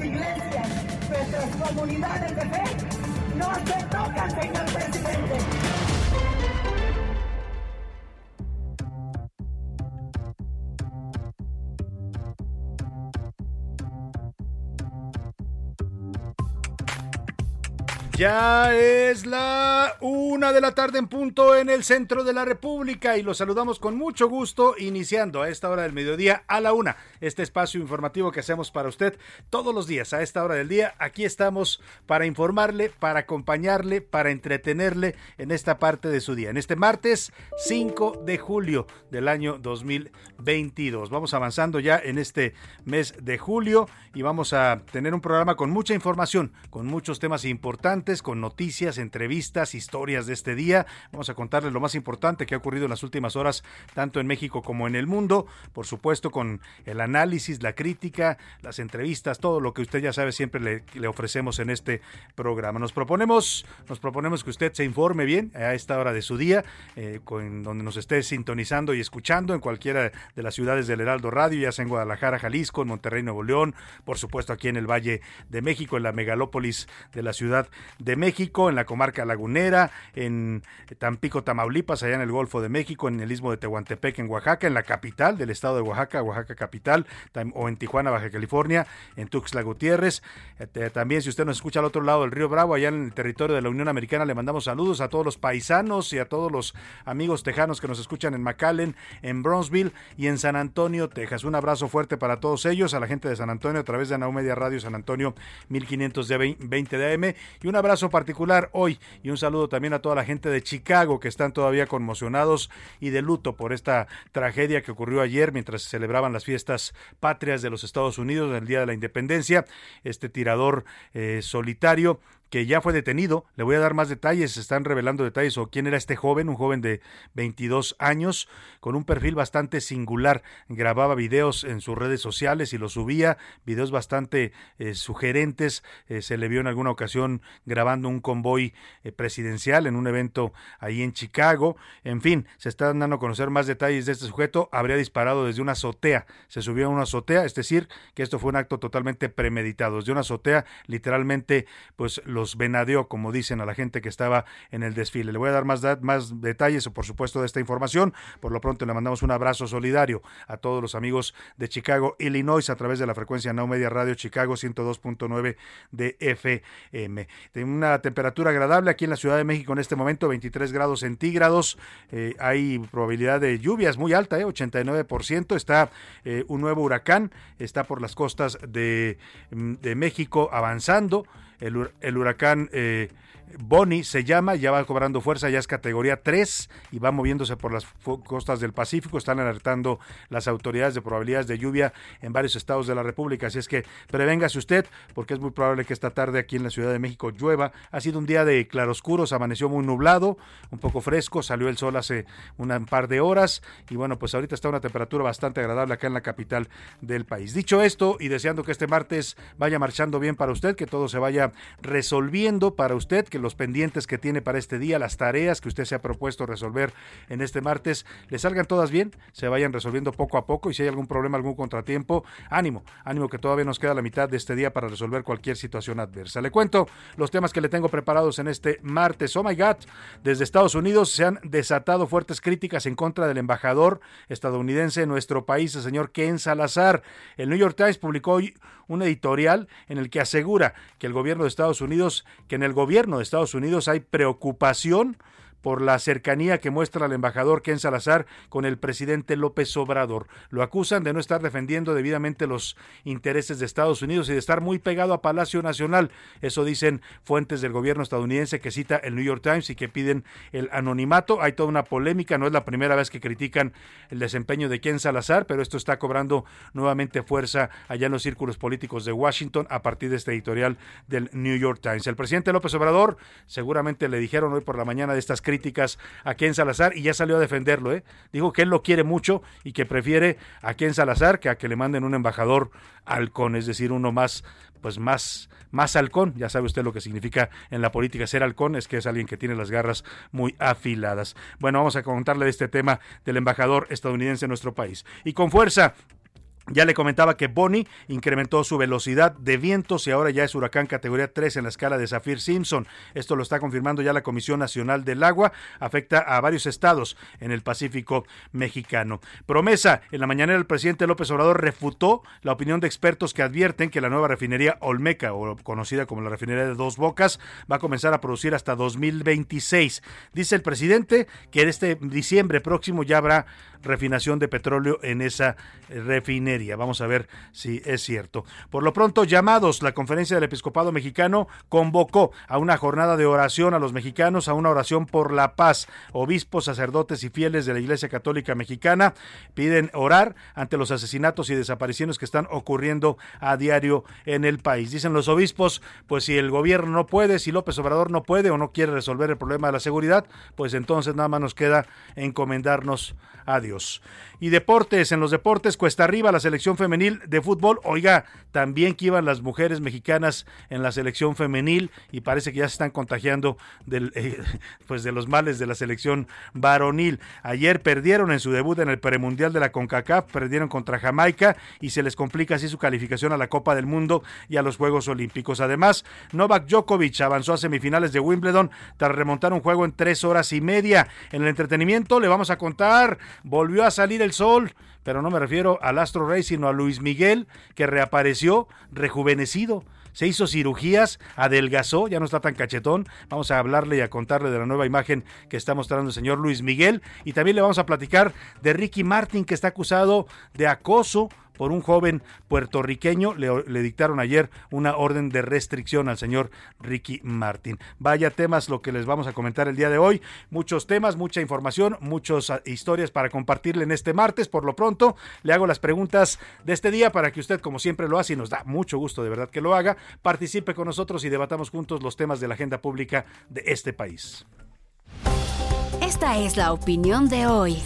Nuestras iglesias, nuestras comunidades de fe no se tocan, señor Ya es la una de la tarde en punto en el centro de la República y los saludamos con mucho gusto iniciando a esta hora del mediodía a la una este espacio informativo que hacemos para usted todos los días a esta hora del día. Aquí estamos para informarle, para acompañarle, para entretenerle en esta parte de su día. En este martes 5 de julio del año 2022. Vamos avanzando ya en este mes de julio y vamos a tener un programa con mucha información, con muchos temas importantes con noticias, entrevistas, historias de este día. Vamos a contarles lo más importante que ha ocurrido en las últimas horas, tanto en México como en el mundo. Por supuesto, con el análisis, la crítica, las entrevistas, todo lo que usted ya sabe siempre le, ofrecemos en este programa. Nos proponemos, nos proponemos que usted se informe bien a esta hora de su día, eh, donde nos esté sintonizando y escuchando en cualquiera de las ciudades del Heraldo Radio, ya sea en Guadalajara, Jalisco, en Monterrey, Nuevo León, por supuesto aquí en el Valle de México, en la megalópolis de la ciudad de México, en la comarca lagunera, en Tampico, Tamaulipas, allá en el Golfo de México, en el Istmo de Tehuantepec, en Oaxaca, en la capital del estado de Oaxaca, Oaxaca capital, o en Tijuana, Baja California, en Tuxtla Gutiérrez. Eh, también si usted nos escucha al otro lado del río Bravo, allá en el territorio de la Unión Americana, le mandamos saludos a todos los paisanos y a todos los amigos tejanos que nos escuchan en McAllen, en Bronzeville y en San Antonio, Texas. Un abrazo fuerte para todos ellos, a la gente de San Antonio a través de Anau Media Radio San Antonio 1500 de 20 de AM y un particular hoy y un saludo también a toda la gente de Chicago que están todavía conmocionados y de luto por esta tragedia que ocurrió ayer mientras se celebraban las fiestas patrias de los Estados Unidos, el Día de la Independencia. Este tirador eh, solitario que ya fue detenido. Le voy a dar más detalles, se están revelando detalles o quién era este joven, un joven de 22 años con un perfil bastante singular. Grababa videos en sus redes sociales y los subía, videos bastante eh, sugerentes. Eh, se le vio en alguna ocasión grabando un convoy eh, presidencial en un evento ahí en Chicago. En fin, se están dando a conocer más detalles de este sujeto. Habría disparado desde una azotea, se subió a una azotea, es decir, que esto fue un acto totalmente premeditado. Desde una azotea, literalmente, pues lo los venadeó, como dicen a la gente que estaba en el desfile. Le voy a dar más, más detalles, por supuesto, de esta información. Por lo pronto le mandamos un abrazo solidario a todos los amigos de Chicago, Illinois, a través de la frecuencia No Media Radio Chicago 102.9 de FM. De una temperatura agradable aquí en la Ciudad de México en este momento, 23 grados centígrados. Eh, hay probabilidad de lluvias muy alta, eh, 89%. Está eh, un nuevo huracán, está por las costas de, de México avanzando el, el huracán eh, Bonnie se llama, ya va cobrando fuerza, ya es categoría 3 y va moviéndose por las costas del Pacífico. Están alertando las autoridades de probabilidades de lluvia en varios estados de la República. Así es que prevéngase usted, porque es muy probable que esta tarde aquí en la Ciudad de México llueva. Ha sido un día de claroscuros, amaneció muy nublado, un poco fresco, salió el sol hace un par de horas y bueno, pues ahorita está una temperatura bastante agradable acá en la capital del país. Dicho esto y deseando que este martes vaya marchando bien para usted, que todo se vaya resolviendo para usted, que los pendientes que tiene para este día, las tareas que usted se ha propuesto resolver en este martes, le salgan todas bien, se vayan resolviendo poco a poco y si hay algún problema, algún contratiempo, ánimo, ánimo que todavía nos queda la mitad de este día para resolver cualquier situación adversa. Le cuento los temas que le tengo preparados en este martes. Oh my God, desde Estados Unidos se han desatado fuertes críticas en contra del embajador estadounidense en nuestro país, el señor Ken Salazar. El New York Times publicó hoy un editorial en el que asegura que el gobierno de Estados Unidos, que en el gobierno de Estados Unidos hay preocupación por la cercanía que muestra el embajador Ken Salazar con el presidente López Obrador. Lo acusan de no estar defendiendo debidamente los intereses de Estados Unidos y de estar muy pegado a Palacio Nacional. Eso dicen fuentes del gobierno estadounidense que cita el New York Times y que piden el anonimato. Hay toda una polémica, no es la primera vez que critican el desempeño de Ken Salazar, pero esto está cobrando nuevamente fuerza allá en los círculos políticos de Washington a partir de este editorial del New York Times. El presidente López Obrador seguramente le dijeron hoy por la mañana de estas a Ken Salazar y ya salió a defenderlo. ¿eh? Dijo que él lo quiere mucho y que prefiere a Ken Salazar que a que le manden un embajador halcón, es decir, uno más, pues más, más halcón. Ya sabe usted lo que significa en la política ser halcón, es que es alguien que tiene las garras muy afiladas. Bueno, vamos a contarle de este tema del embajador estadounidense en nuestro país. Y con fuerza, ya le comentaba que Bonnie incrementó su velocidad de vientos y ahora ya es huracán categoría 3 en la escala de Zafir Simpson. Esto lo está confirmando ya la Comisión Nacional del Agua. Afecta a varios estados en el Pacífico mexicano. Promesa, en la mañana el presidente López Obrador refutó la opinión de expertos que advierten que la nueva refinería Olmeca, o conocida como la refinería de Dos Bocas, va a comenzar a producir hasta 2026. Dice el presidente que en este diciembre próximo ya habrá refinación de petróleo en esa refinería. Vamos a ver si es cierto. Por lo pronto, llamados, la Conferencia del Episcopado Mexicano convocó a una jornada de oración a los mexicanos, a una oración por la paz. Obispos, sacerdotes y fieles de la Iglesia Católica Mexicana piden orar ante los asesinatos y desapariciones que están ocurriendo a diario en el país. Dicen los obispos, pues si el gobierno no puede, si López Obrador no puede o no quiere resolver el problema de la seguridad, pues entonces nada más nos queda encomendarnos a Dios. Y deportes, en los deportes, cuesta arriba la selección femenil de fútbol. Oiga, también que iban las mujeres mexicanas en la selección femenil y parece que ya se están contagiando eh, pues de los males de la selección varonil. Ayer perdieron en su debut en el premundial de la CONCACAF, perdieron contra Jamaica y se les complica así su calificación a la Copa del Mundo y a los Juegos Olímpicos. Además, Novak Djokovic avanzó a semifinales de Wimbledon tras remontar un juego en tres horas y media. En el entretenimiento le vamos a contar, volvió a salir el sol, pero no me refiero al Astro Rey, sino a Luis Miguel, que reapareció rejuvenecido. Se hizo cirugías, adelgazó, ya no está tan cachetón. Vamos a hablarle y a contarle de la nueva imagen que está mostrando el señor Luis Miguel. Y también le vamos a platicar de Ricky Martin, que está acusado de acoso por un joven puertorriqueño. Le, dictaron ayer una orden de restricción al señor Ricky Martin. Vaya temas lo que les vamos a comentar el día de hoy. Muchos temas, mucha información, muchas historias para compartirle en este martes. Por lo pronto, le hago las preguntas de este día para que usted, como siempre lo hace, y nos da mucho gusto de verdad que lo haga, participe con nosotros y debatamos juntos los temas de la agenda pública de este país. Esta es la opinión de hoy.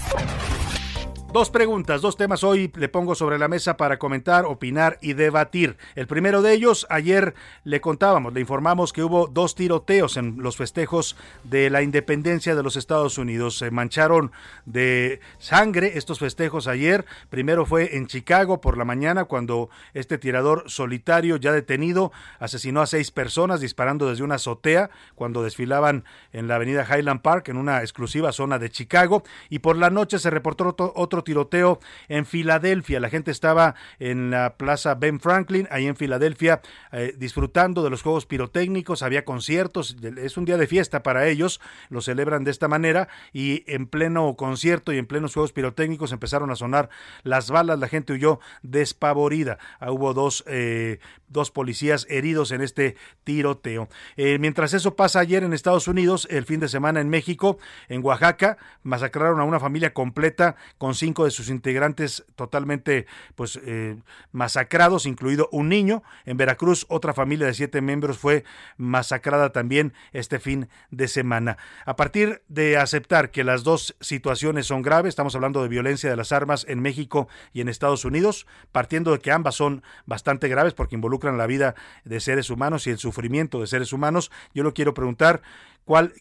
Dos preguntas, dos temas hoy le pongo sobre la mesa para comentar, opinar y debatir. El primero de ellos, ayer le contábamos, le informamos que hubo dos tiroteos en los festejos de la independencia de los Estados Unidos. Se mancharon de sangre estos festejos ayer. Primero fue en Chicago por la mañana cuando este tirador solitario ya detenido asesinó a seis personas disparando desde una azotea cuando desfilaban en la avenida Highland Park en una exclusiva zona de Chicago. Y por la noche se reportó otro, tiroteo en Filadelfia. La gente estaba en la plaza Ben Franklin, ahí en Filadelfia, eh, disfrutando de los juegos pirotécnicos. Había conciertos, es un día de fiesta para ellos, lo celebran de esta manera. Y en pleno concierto y en plenos juegos pirotécnicos empezaron a sonar las balas. La gente huyó despavorida. Ah, hubo dos, eh, dos policías heridos en este tiroteo. Eh, mientras eso pasa ayer en Estados Unidos, el fin de semana en México, en Oaxaca, masacraron a una familia completa con cinco de sus integrantes totalmente pues eh, masacrados, incluido un niño. En Veracruz, otra familia de siete miembros fue masacrada también este fin de semana. A partir de aceptar que las dos situaciones son graves, estamos hablando de violencia de las armas en México y en Estados Unidos, partiendo de que ambas son bastante graves porque involucran la vida de seres humanos y el sufrimiento de seres humanos, yo lo quiero preguntar, ¿cuál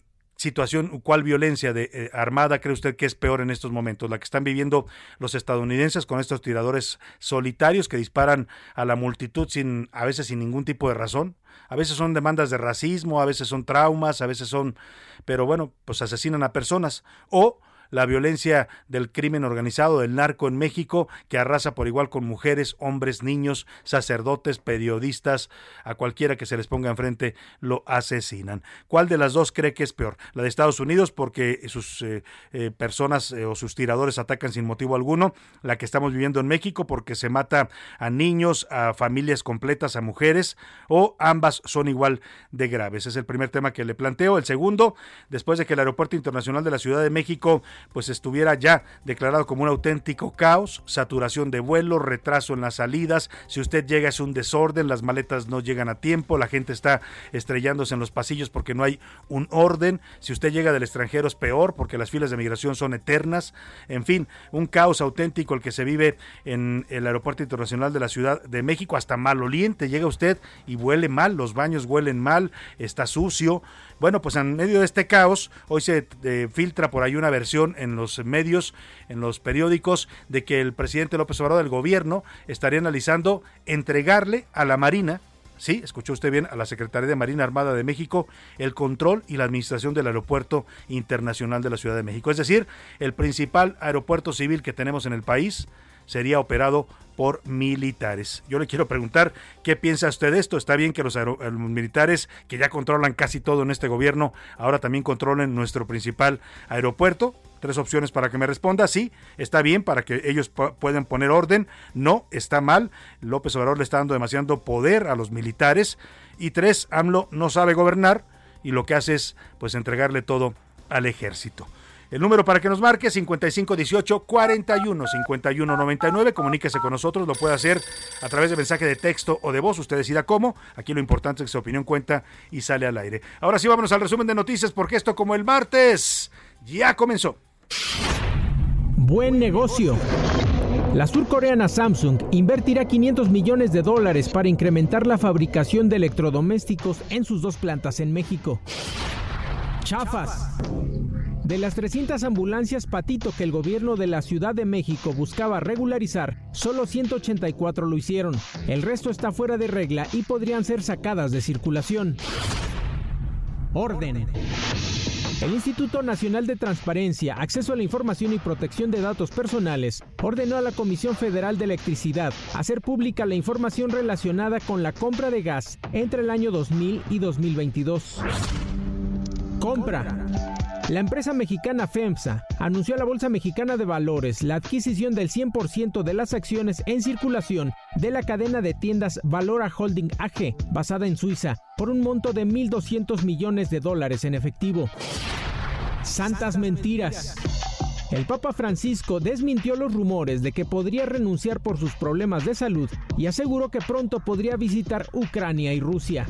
situación, cuál violencia de, eh, armada cree usted que es peor en estos momentos? ¿La que están viviendo los estadounidenses con estos tiradores solitarios que disparan a la multitud sin, a veces sin ningún tipo de razón? A veces son demandas de racismo, a veces son traumas, a veces son, pero bueno, pues asesinan a personas. O la violencia del crimen organizado, del narco en México, que arrasa por igual con mujeres, hombres, niños, sacerdotes, periodistas, a cualquiera que se les ponga enfrente lo asesinan. ¿Cuál de las dos cree que es peor? La de Estados Unidos porque sus eh, eh, personas eh, o sus tiradores atacan sin motivo alguno, la que estamos viviendo en México porque se mata a niños, a familias completas, a mujeres, o ambas son igual de graves. Es el primer tema que le planteo. El segundo, después de que el Aeropuerto Internacional de la Ciudad de México pues estuviera ya declarado como un auténtico caos, saturación de vuelos, retraso en las salidas, si usted llega es un desorden, las maletas no llegan a tiempo, la gente está estrellándose en los pasillos porque no hay un orden, si usted llega del extranjero es peor porque las filas de migración son eternas, en fin, un caos auténtico el que se vive en el Aeropuerto Internacional de la Ciudad de México, hasta maloliente, llega usted y huele mal, los baños huelen mal, está sucio, bueno, pues en medio de este caos, hoy se eh, filtra por ahí una versión en los medios, en los periódicos, de que el presidente López Obrador del gobierno estaría analizando entregarle a la Marina, sí, escuchó usted bien, a la Secretaría de Marina Armada de México, el control y la administración del Aeropuerto Internacional de la Ciudad de México. Es decir, el principal aeropuerto civil que tenemos en el país sería operado por militares. Yo le quiero preguntar, ¿qué piensa usted de esto? ¿Está bien que los, militares, que ya controlan casi todo en este gobierno, ahora también controlen nuestro principal aeropuerto? Tres opciones para que me responda. Sí, está bien para que ellos puedan poner orden. No, está mal. López Obrador le está dando demasiado poder a los militares. Y tres, AMLO no sabe gobernar y lo que hace es pues entregarle todo al ejército. El número para que nos marque 5518 41 51 99. Comuníquese con nosotros, lo puede hacer a través de mensaje de texto o de voz. Usted decida cómo. Aquí lo importante es que su opinión cuenta y sale al aire. Ahora sí, vámonos al resumen de noticias porque esto, como el martes, ya comenzó. Buen negocio. La surcoreana Samsung invertirá 500 millones de dólares para incrementar la fabricación de electrodomésticos en sus dos plantas en México. Chafas. De las 300 ambulancias Patito que el gobierno de la Ciudad de México buscaba regularizar, solo 184 lo hicieron. El resto está fuera de regla y podrían ser sacadas de circulación. Orden. El Instituto Nacional de Transparencia, Acceso a la Información y Protección de Datos Personales ordenó a la Comisión Federal de Electricidad hacer pública la información relacionada con la compra de gas entre el año 2000 y 2022. Compra. La empresa mexicana FEMSA anunció a la Bolsa Mexicana de Valores la adquisición del 100% de las acciones en circulación de la cadena de tiendas Valora Holding AG, basada en Suiza, por un monto de 1.200 millones de dólares en efectivo. Santas mentiras. El Papa Francisco desmintió los rumores de que podría renunciar por sus problemas de salud y aseguró que pronto podría visitar Ucrania y Rusia.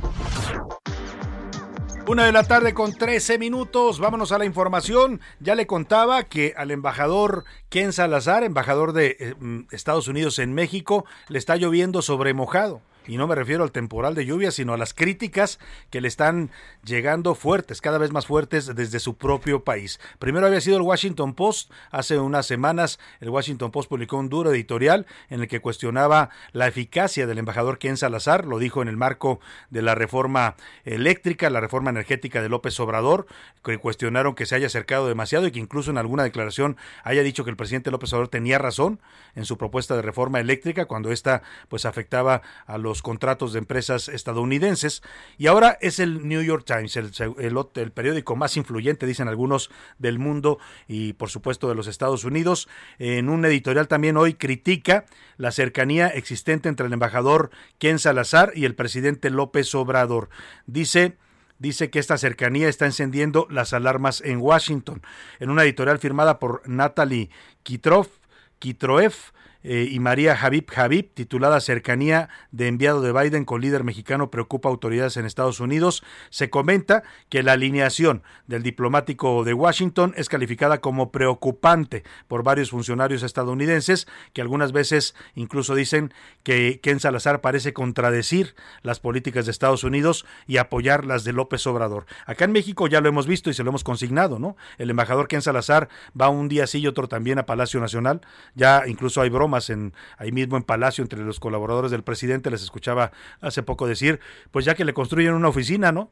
Una de la tarde con 13 minutos. Vámonos a la información. Ya le contaba que al embajador Ken Salazar, embajador de eh, mm, Estados Unidos en México, le está lloviendo sobre mojado y no me refiero al temporal de lluvia, sino a las críticas que le están llegando fuertes, cada vez más fuertes desde su propio país. Primero había sido el Washington Post, hace unas semanas el Washington Post publicó un duro editorial en el que cuestionaba la eficacia del embajador Ken Salazar, lo dijo en el marco de la reforma eléctrica, la reforma energética de López Obrador, que cuestionaron que se haya acercado demasiado y que incluso en alguna declaración haya dicho que el presidente López Obrador tenía razón en su propuesta de reforma eléctrica cuando esta pues afectaba a los contratos de empresas estadounidenses. Y ahora es el New York Times, el, el, periódico más influyente, dicen algunos, del mundo y por supuesto de los Estados Unidos. En un editorial también hoy critica la cercanía existente entre el embajador Ken Salazar y el presidente López Obrador. Dice dice que esta cercanía está encendiendo las alarmas en Washington. En una editorial firmada por Natalie Kitroev eh, y María Habib Habib, titulada Cercanía de enviado de Biden con líder mexicano preocupa autoridades en Estados Unidos. Se comenta que la alineación del diplomático de Washington es calificada como preocupante por varios funcionarios estadounidenses que algunas veces incluso dicen que Ken Salazar parece contradecir las políticas de Estados Unidos y apoyar las de López Obrador. Acá en México ya lo hemos visto y se lo hemos consignado, ¿no? El embajador Ken Salazar va un día sí y otro también a Palacio Nacional. Ya incluso hay bromas en ahí mismo en Palacio entre los colaboradores del presidente, les escuchaba hace poco decir, pues ya que le construyen una oficina, ¿no?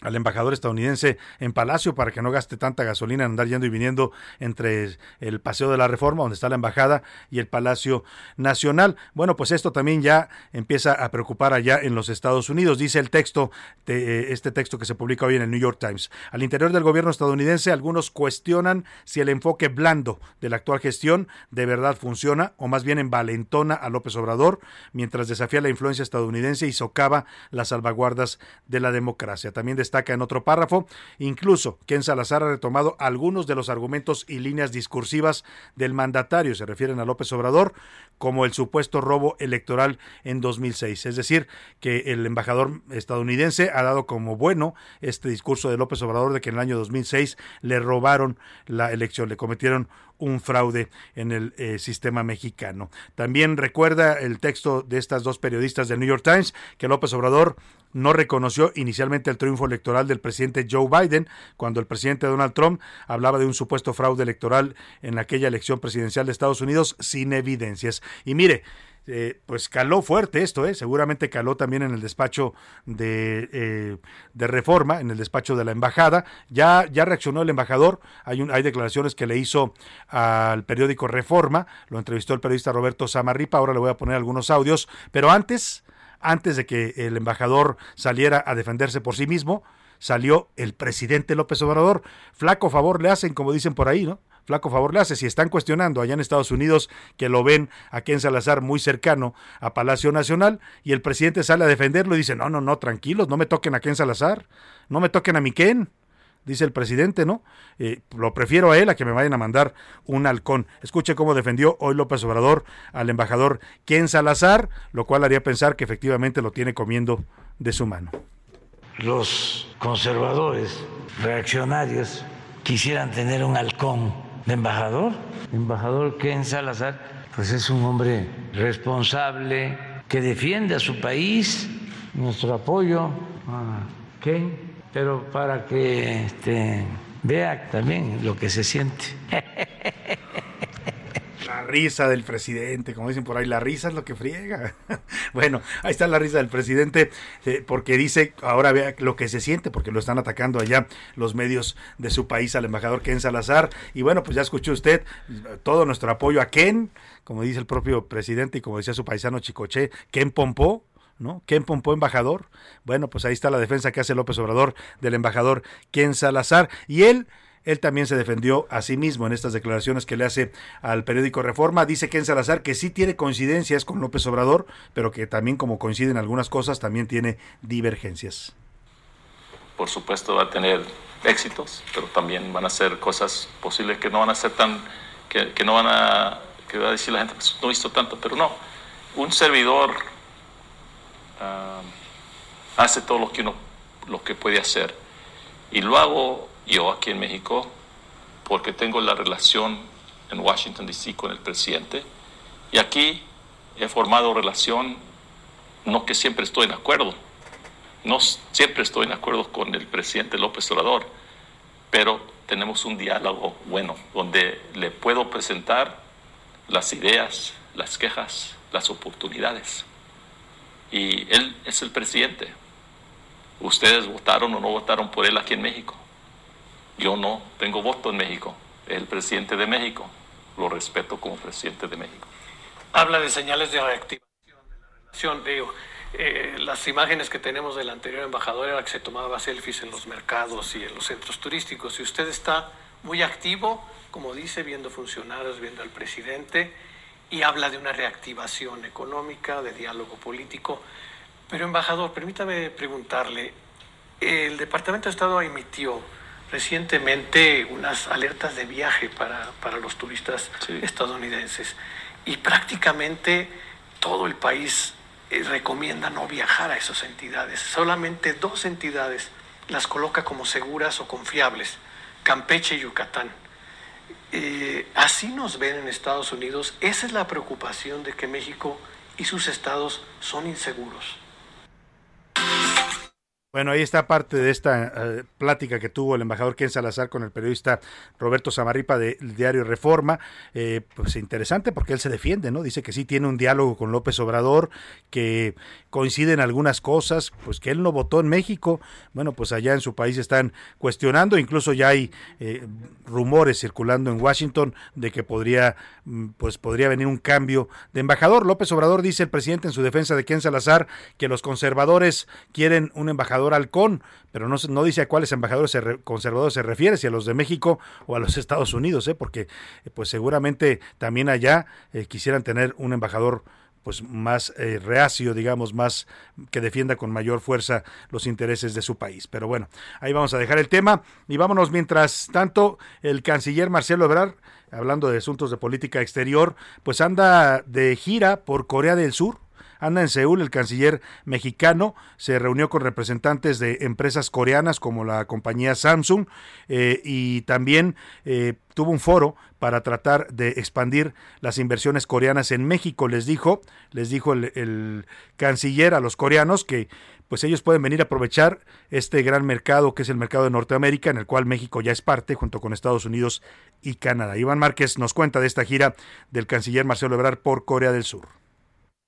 Al embajador estadounidense en Palacio para que no gaste tanta gasolina en andar yendo y viniendo entre el Paseo de la Reforma, donde está la embajada, y el Palacio Nacional. Bueno, pues esto también ya empieza a preocupar allá en los Estados Unidos, dice el texto, de, eh, este texto que se publica hoy en el New York Times. Al interior del gobierno estadounidense, algunos cuestionan si el enfoque blando de la actual gestión de verdad funciona, o más bien envalentona a López Obrador, mientras desafía la influencia estadounidense y socava las salvaguardas de la democracia. También destaca en otro párrafo, incluso Ken Salazar ha retomado algunos de los argumentos y líneas discursivas del mandatario, se refieren a López Obrador, como el supuesto robo electoral en 2006. Es decir, que el embajador estadounidense ha dado como bueno este discurso de López Obrador de que en el año 2006 le robaron la elección, le cometieron un fraude en el eh, sistema mexicano. También recuerda el texto de estas dos periodistas del New York Times que López Obrador no reconoció inicialmente el triunfo electoral del presidente Joe Biden cuando el presidente Donald Trump hablaba de un supuesto fraude electoral en aquella elección presidencial de Estados Unidos sin evidencias. Y mire, eh, pues caló fuerte esto, ¿eh? seguramente caló también en el despacho de, eh, de, reforma, en el despacho de la embajada. Ya, ya reaccionó el embajador, hay, un, hay declaraciones que le hizo al periódico Reforma, lo entrevistó el periodista Roberto Samarripa, ahora le voy a poner algunos audios, pero antes, antes de que el embajador saliera a defenderse por sí mismo, salió el presidente López Obrador. Flaco favor le hacen, como dicen por ahí, ¿no? flaco favor le hace. Si están cuestionando allá en Estados Unidos que lo ven a Ken Salazar muy cercano a Palacio Nacional y el presidente sale a defenderlo y dice, no, no, no, tranquilos, no me toquen a Ken Salazar, no me toquen a mi Ken dice el presidente, ¿no? Eh, lo prefiero a él a que me vayan a mandar un halcón. Escuche cómo defendió hoy López Obrador al embajador Ken Salazar, lo cual haría pensar que efectivamente lo tiene comiendo de su mano. Los conservadores, reaccionarios, quisieran tener un halcón de embajador. embajador Ken Salazar, pues es un hombre responsable que defiende a su país, nuestro apoyo a Ken, pero para que este, vea también lo que se siente. La risa del presidente, como dicen por ahí, la risa es lo que friega. bueno, ahí está la risa del presidente, eh, porque dice, ahora vea lo que se siente, porque lo están atacando allá los medios de su país al embajador Ken Salazar. Y bueno, pues ya escuchó usted todo nuestro apoyo a Ken, como dice el propio presidente y como decía su paisano Chicoche, Ken Pompó, ¿no? Ken Pompó, embajador. Bueno, pues ahí está la defensa que hace López Obrador del embajador Ken Salazar. Y él él también se defendió a sí mismo en estas declaraciones que le hace al periódico Reforma. Dice Ken Salazar que sí tiene coincidencias con López Obrador, pero que también como coinciden algunas cosas, también tiene divergencias. Por supuesto va a tener éxitos, pero también van a ser cosas posibles que no van a ser tan, que, no van a, que va a decir la gente, pues no visto tanto, pero no. Un servidor ah, hace todo lo que uno, lo que puede hacer. Y lo hago yo aquí en México, porque tengo la relación en Washington, D.C. con el presidente, y aquí he formado relación, no que siempre estoy en acuerdo, no siempre estoy en acuerdo con el presidente López Obrador, pero tenemos un diálogo bueno, donde le puedo presentar las ideas, las quejas, las oportunidades. Y él es el presidente. Ustedes votaron o no votaron por él aquí en México. Yo no tengo voto en México, es el presidente de México, lo respeto como presidente de México. Habla de señales de reactivación de la relación, digo, eh, las imágenes que tenemos del anterior embajador era que se tomaba selfies en los mercados y en los centros turísticos, y usted está muy activo, como dice, viendo funcionarios, viendo al presidente, y habla de una reactivación económica, de diálogo político. Pero, embajador, permítame preguntarle, el Departamento de Estado emitió recientemente unas alertas de viaje para, para los turistas estadounidenses y prácticamente todo el país eh, recomienda no viajar a esas entidades. Solamente dos entidades las coloca como seguras o confiables, Campeche y Yucatán. Eh, así nos ven en Estados Unidos. Esa es la preocupación de que México y sus estados son inseguros. Bueno, ahí está parte de esta eh, plática que tuvo el embajador Ken Salazar con el periodista Roberto Samarripa del diario Reforma. Eh, pues interesante porque él se defiende, ¿no? Dice que sí tiene un diálogo con López Obrador, que coinciden algunas cosas, pues que él no votó en México. Bueno, pues allá en su país están cuestionando, incluso ya hay eh, rumores circulando en Washington de que podría, mm, pues podría venir un cambio de embajador. López Obrador dice el presidente en su defensa de Ken Salazar que los conservadores quieren un embajador halcón, pero no, no dice a cuáles embajadores conservadores se refiere, si a los de México o a los Estados Unidos, ¿eh? porque eh, pues seguramente también allá eh, quisieran tener un embajador pues más eh, reacio, digamos, más que defienda con mayor fuerza los intereses de su país. Pero bueno, ahí vamos a dejar el tema y vámonos mientras tanto el canciller Marcelo Ebrard, hablando de asuntos de política exterior, pues anda de gira por Corea del Sur anda en Seúl, el canciller mexicano se reunió con representantes de empresas coreanas como la compañía Samsung eh, y también eh, tuvo un foro para tratar de expandir las inversiones coreanas en México. Les dijo, les dijo el, el canciller a los coreanos que pues ellos pueden venir a aprovechar este gran mercado que es el mercado de Norteamérica, en el cual México ya es parte, junto con Estados Unidos y Canadá. Iván Márquez nos cuenta de esta gira del canciller Marcelo Ebrard por Corea del Sur.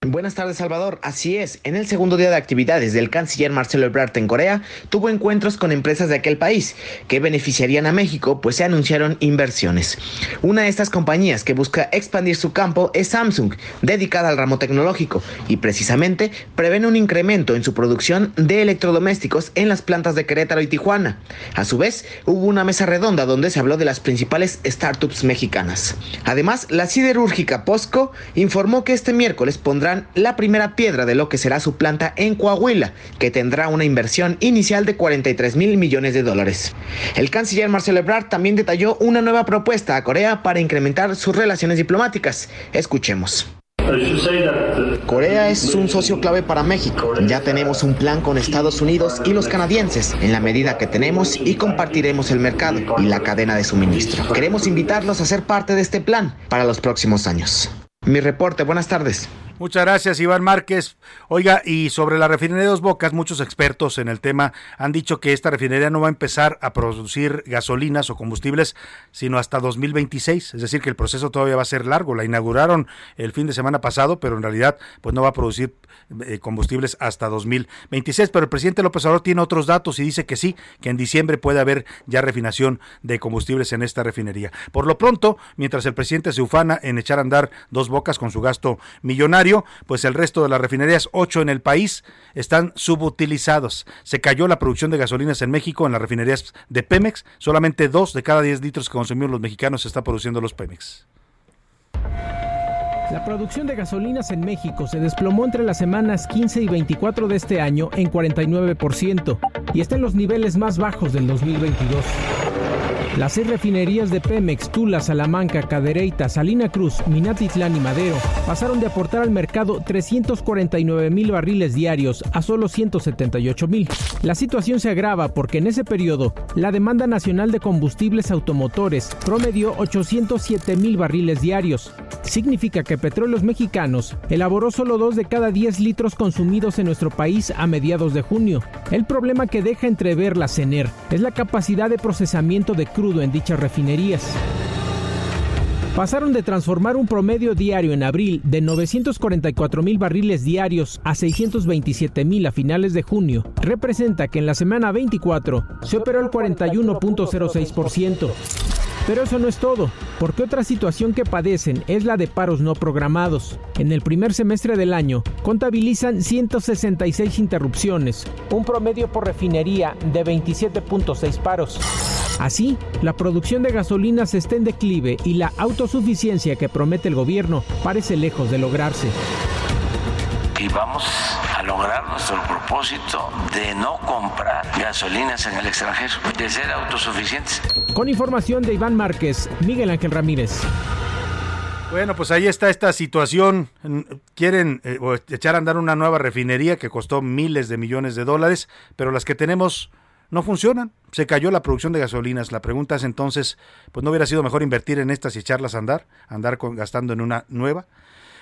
Buenas tardes, Salvador. Así es, en el segundo día de actividades del canciller Marcelo Ebrard en Corea, tuvo encuentros con empresas de aquel país que beneficiarían a México, pues se anunciaron inversiones. Una de estas compañías que busca expandir su campo es Samsung, dedicada al ramo tecnológico, y precisamente prevén un incremento en su producción de electrodomésticos en las plantas de Querétaro y Tijuana. A su vez, hubo una mesa redonda donde se habló de las principales startups mexicanas. Además, la siderúrgica POSCO informó que este miércoles pondrá la primera piedra de lo que será su planta en Coahuila, que tendrá una inversión inicial de 43 mil millones de dólares. El canciller Marcelo Ebrard también detalló una nueva propuesta a Corea para incrementar sus relaciones diplomáticas. Escuchemos. Corea es un socio clave para México. Ya tenemos un plan con Estados Unidos y los canadienses en la medida que tenemos y compartiremos el mercado y la cadena de suministro. Queremos invitarlos a ser parte de este plan para los próximos años. Mi reporte, buenas tardes. Muchas gracias, Iván Márquez. Oiga, y sobre la refinería de Dos Bocas, muchos expertos en el tema han dicho que esta refinería no va a empezar a producir gasolinas o combustibles sino hasta 2026, es decir, que el proceso todavía va a ser largo. La inauguraron el fin de semana pasado, pero en realidad pues no va a producir eh, combustibles hasta 2026. Pero el presidente López Obrador tiene otros datos y dice que sí, que en diciembre puede haber ya refinación de combustibles en esta refinería. Por lo pronto, mientras el presidente se ufana en echar a andar Dos Bocas con su gasto millonario, pues el resto de las refinerías, ocho en el país, están subutilizados. Se cayó la producción de gasolinas en México en las refinerías de Pemex. Solamente dos de cada diez litros que consumimos los mexicanos se está produciendo los Pemex. La producción de gasolinas en México se desplomó entre las semanas 15 y 24 de este año en 49% y está en los niveles más bajos del 2022. Las seis refinerías de Pemex, Tula, Salamanca, Cadereyta, Salina Cruz, Minatitlán y Madero pasaron de aportar al mercado 349 mil barriles diarios a solo 178 mil. La situación se agrava porque en ese periodo la demanda nacional de combustibles automotores promedió 807 mil barriles diarios. Significa que Petróleos Mexicanos elaboró solo dos de cada 10 litros consumidos en nuestro país a mediados de junio. El problema que deja entrever la CENER es la capacidad de procesamiento de crudo en dichas refinerías. Pasaron de transformar un promedio diario en abril de 944 mil barriles diarios a 627 mil a finales de junio. Representa que en la semana 24 se operó el 41.06%. Pero eso no es todo, porque otra situación que padecen es la de paros no programados. En el primer semestre del año contabilizan 166 interrupciones, un promedio por refinería de 27.6 paros. Así, la producción de gasolinas está en declive y la autosuficiencia que promete el gobierno parece lejos de lograrse. Y vamos a lograr nuestro propósito de no comprar gasolinas en el extranjero, de ser autosuficientes. Con información de Iván Márquez, Miguel Ángel Ramírez. Bueno, pues ahí está esta situación. Quieren eh, echar a andar una nueva refinería que costó miles de millones de dólares, pero las que tenemos no funcionan. Se cayó la producción de gasolinas. La pregunta es entonces, pues no hubiera sido mejor invertir en estas y echarlas a andar, andar con, gastando en una nueva.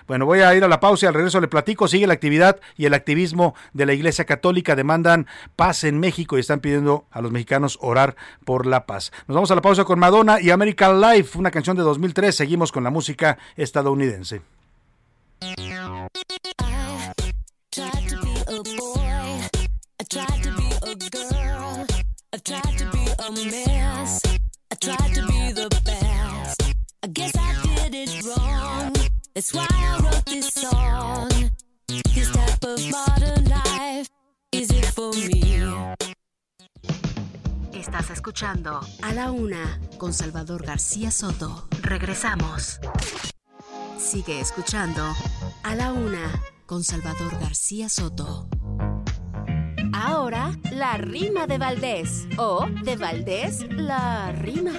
Bueno, voy a ir a la pausa y al regreso le platico. Sigue la actividad y el activismo de la Iglesia Católica. Demandan paz en México y están pidiendo a los mexicanos orar por la paz. Nos vamos a la pausa con Madonna y American Life, una canción de 2003. Seguimos con la música estadounidense. That's why I wrote this song. This type of modern life, is it for me? Estás escuchando A la Una con Salvador García Soto. Regresamos. Sigue escuchando A la Una con Salvador García Soto. Ahora, la rima de Valdés. O de Valdés, la rima.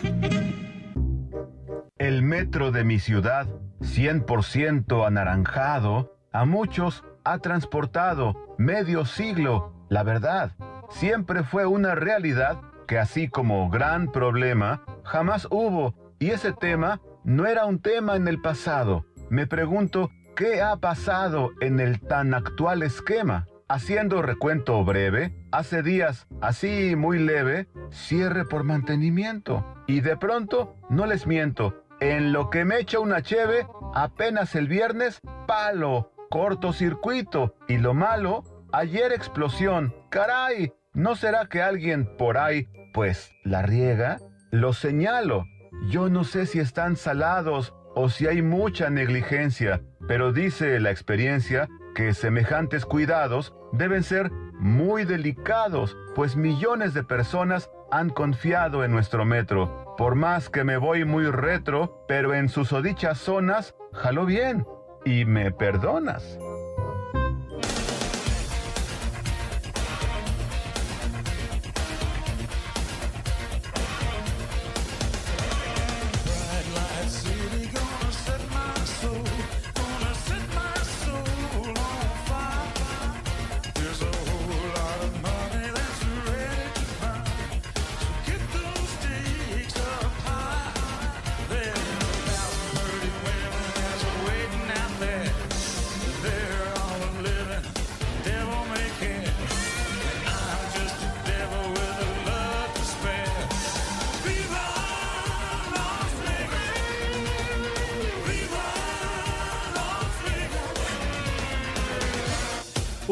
El metro de mi ciudad 100% anaranjado, a muchos ha transportado medio siglo. La verdad, siempre fue una realidad que así como gran problema, jamás hubo, y ese tema no era un tema en el pasado. Me pregunto, ¿qué ha pasado en el tan actual esquema? Haciendo recuento breve, hace días, así muy leve, cierre por mantenimiento. Y de pronto, no les miento, en lo que me echa una cheve, apenas el viernes, palo, cortocircuito. Y lo malo, ayer explosión. Caray, ¿no será que alguien por ahí, pues, la riega? Lo señalo. Yo no sé si están salados o si hay mucha negligencia, pero dice la experiencia que semejantes cuidados deben ser muy delicados, pues millones de personas han confiado en nuestro metro. Por más que me voy muy retro, pero en sus odichas zonas, jaló bien. Y me perdonas.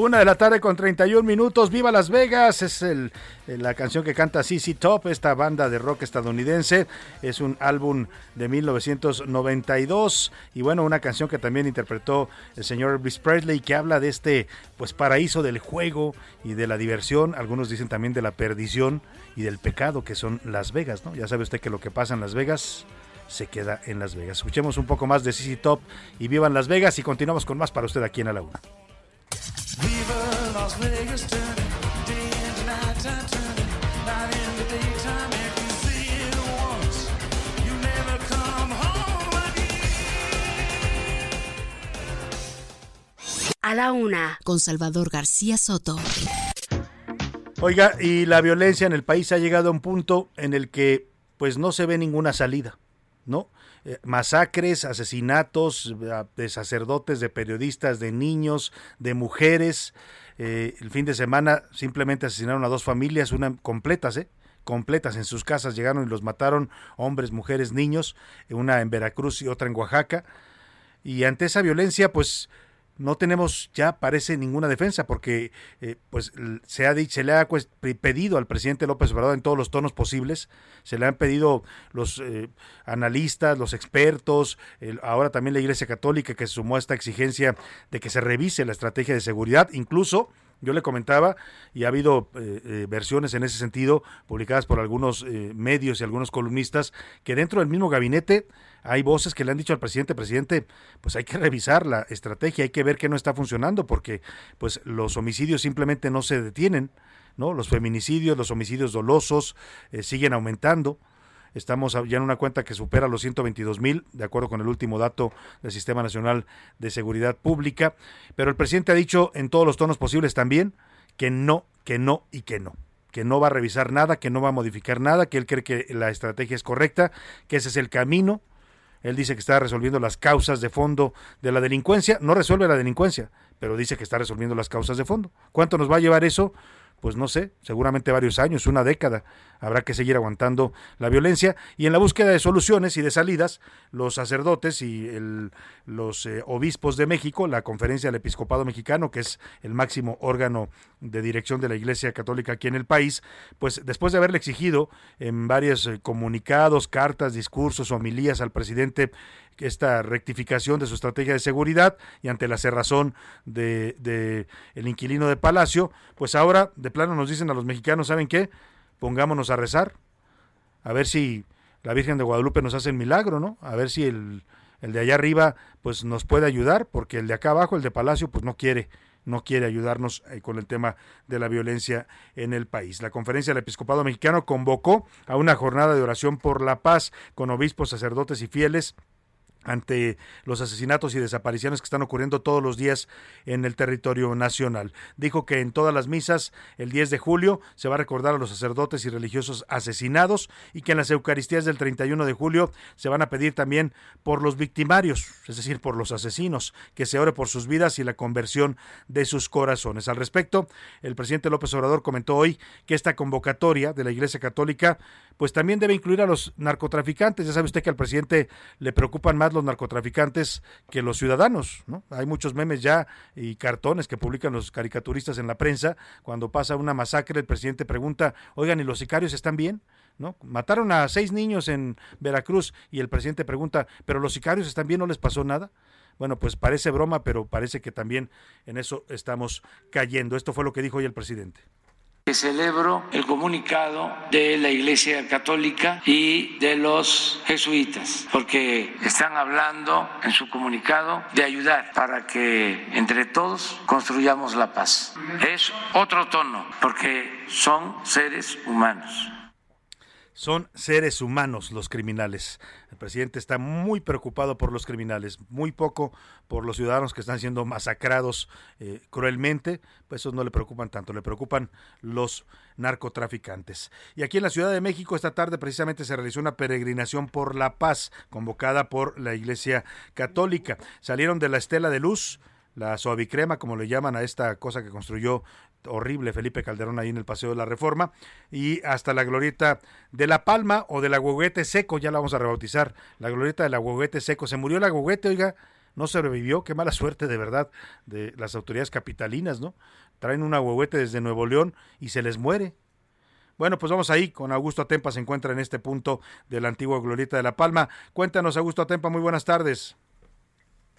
Una de la tarde con 31 minutos. ¡Viva Las Vegas! Es el, la canción que canta CC Top, esta banda de rock estadounidense. Es un álbum de 1992. Y bueno, una canción que también interpretó el señor Elvis Presley, que habla de este pues paraíso del juego y de la diversión. Algunos dicen también de la perdición y del pecado, que son Las Vegas, ¿no? Ya sabe usted que lo que pasa en Las Vegas se queda en Las Vegas. Escuchemos un poco más de CC Top y vivan Las Vegas y continuamos con más para usted aquí en A la Una. Viva Las Vegas turning, day into night time turning, night into daytime. If you see it once, you never come home again. A la una, con Salvador García Soto. Oiga, y la violencia en el país ha llegado a un punto en el que pues no se ve ninguna salida, ¿no? Masacres, asesinatos de sacerdotes, de periodistas, de niños, de mujeres. Eh, el fin de semana simplemente asesinaron a dos familias, una completas, ¿eh? completas en sus casas, llegaron y los mataron hombres, mujeres, niños, una en Veracruz y otra en Oaxaca. Y ante esa violencia, pues no tenemos ya parece ninguna defensa porque eh, pues se ha dicho, se le ha pues, pedido al presidente López Obrador en todos los tonos posibles. Se le han pedido los eh, analistas los expertos ahora también la Iglesia Católica que se sumó a esta exigencia de que se revise la estrategia de seguridad. Incluso Yo le comentaba y ha habido eh, eh, versiones en ese sentido publicadas por algunos eh, medios y algunos columnistas que dentro del mismo gabinete hay voces que le han dicho al presidente, presidente, pues hay que revisar la estrategia, hay que ver qué no está funcionando porque pues los homicidios simplemente no se detienen, ¿no? Los feminicidios, los homicidios dolosos siguen aumentando. Estamos ya en una cuenta que supera los 122 mil, de acuerdo con el último dato del Sistema Nacional de Seguridad Pública. Pero el presidente ha dicho en todos los tonos posibles también que no, que no y que no que no va a revisar nada, que no va a modificar nada, que él cree que la estrategia es correcta, que ese es el camino. Él dice que está resolviendo las causas de fondo de la delincuencia. No resuelve la delincuencia, pero dice que está resolviendo las causas de fondo. ¿Cuánto nos va a llevar eso? Pues no sé, seguramente varios años, una década, habrá que seguir aguantando la violencia. Y en la búsqueda de soluciones y de salidas, los sacerdotes y el, los eh, obispos de México, la Conferencia del Episcopado Mexicano, que es el máximo órgano de dirección de la Iglesia Católica aquí en el país, pues después de haberle exigido en varios eh, comunicados, cartas, discursos, homilías al presidente esta rectificación de su estrategia de seguridad y ante la cerrazón de, el inquilino de Palacio, pues ahora de plano nos dicen a los mexicanos, ¿saben qué? Pongámonos a rezar, a ver si la Virgen de Guadalupe nos hace el milagro, ¿no? A ver si el, el de allá arriba pues nos puede ayudar, porque el de acá abajo, el de Palacio, pues no quiere no quiere ayudarnos eh, con el tema de la violencia en el país. La Conferencia del Episcopado Mexicano convocó a una jornada de oración por la paz con obispos, sacerdotes y fieles ante los asesinatos y desapariciones que están ocurriendo todos los días en el territorio nacional. Dijo que en todas las misas el 10 de julio se va a recordar a los sacerdotes y religiosos asesinados y que en las Eucaristías del 31 de julio se van a pedir también por los victimarios, es decir, por los asesinos, que se ore por sus vidas y la conversión de sus corazones. Al respecto, el presidente López Obrador comentó hoy que esta convocatoria de la Iglesia Católica pues también debe incluir a los narcotraficantes. Ya sabe usted que al presidente le preocupan más los narcotraficantes que los ciudadanos, ¿no? Hay muchos memes ya y cartones que publican los caricaturistas en la prensa. Cuando pasa una masacre, el presidente pregunta, oigan, ¿y los sicarios están bien? ¿No? Mataron a seis niños en Veracruz y el presidente pregunta, ¿pero los sicarios están bien? ¿No les pasó nada? Bueno, pues parece broma, pero parece que también en eso estamos cayendo. Esto fue lo que dijo hoy el presidente que celebro el comunicado de la Iglesia Católica y de los jesuitas, porque están hablando en su comunicado de ayudar para que entre todos construyamos la paz. Es otro tono, porque son seres humanos son seres humanos los criminales. El presidente está muy preocupado por los criminales, muy poco por los ciudadanos que están siendo masacrados eh, cruelmente, pues esos no le preocupan tanto, le preocupan los narcotraficantes. Y aquí en la Ciudad de México esta tarde precisamente se realizó una peregrinación por la paz convocada por la Iglesia Católica. Salieron de la Estela de Luz, la suavicrema, como le llaman a esta cosa que construyó horrible Felipe Calderón ahí en el Paseo de la Reforma, y hasta la glorieta de La Palma o de la Seco, ya la vamos a rebautizar, la glorieta de la Seco. Se murió la Huehuete, oiga, no sobrevivió, qué mala suerte de verdad de las autoridades capitalinas, ¿no? Traen una Huehuete desde Nuevo León y se les muere. Bueno, pues vamos ahí con Augusto Atempa, se encuentra en este punto de la antigua glorieta de La Palma. Cuéntanos, Augusto Atempa, muy buenas tardes.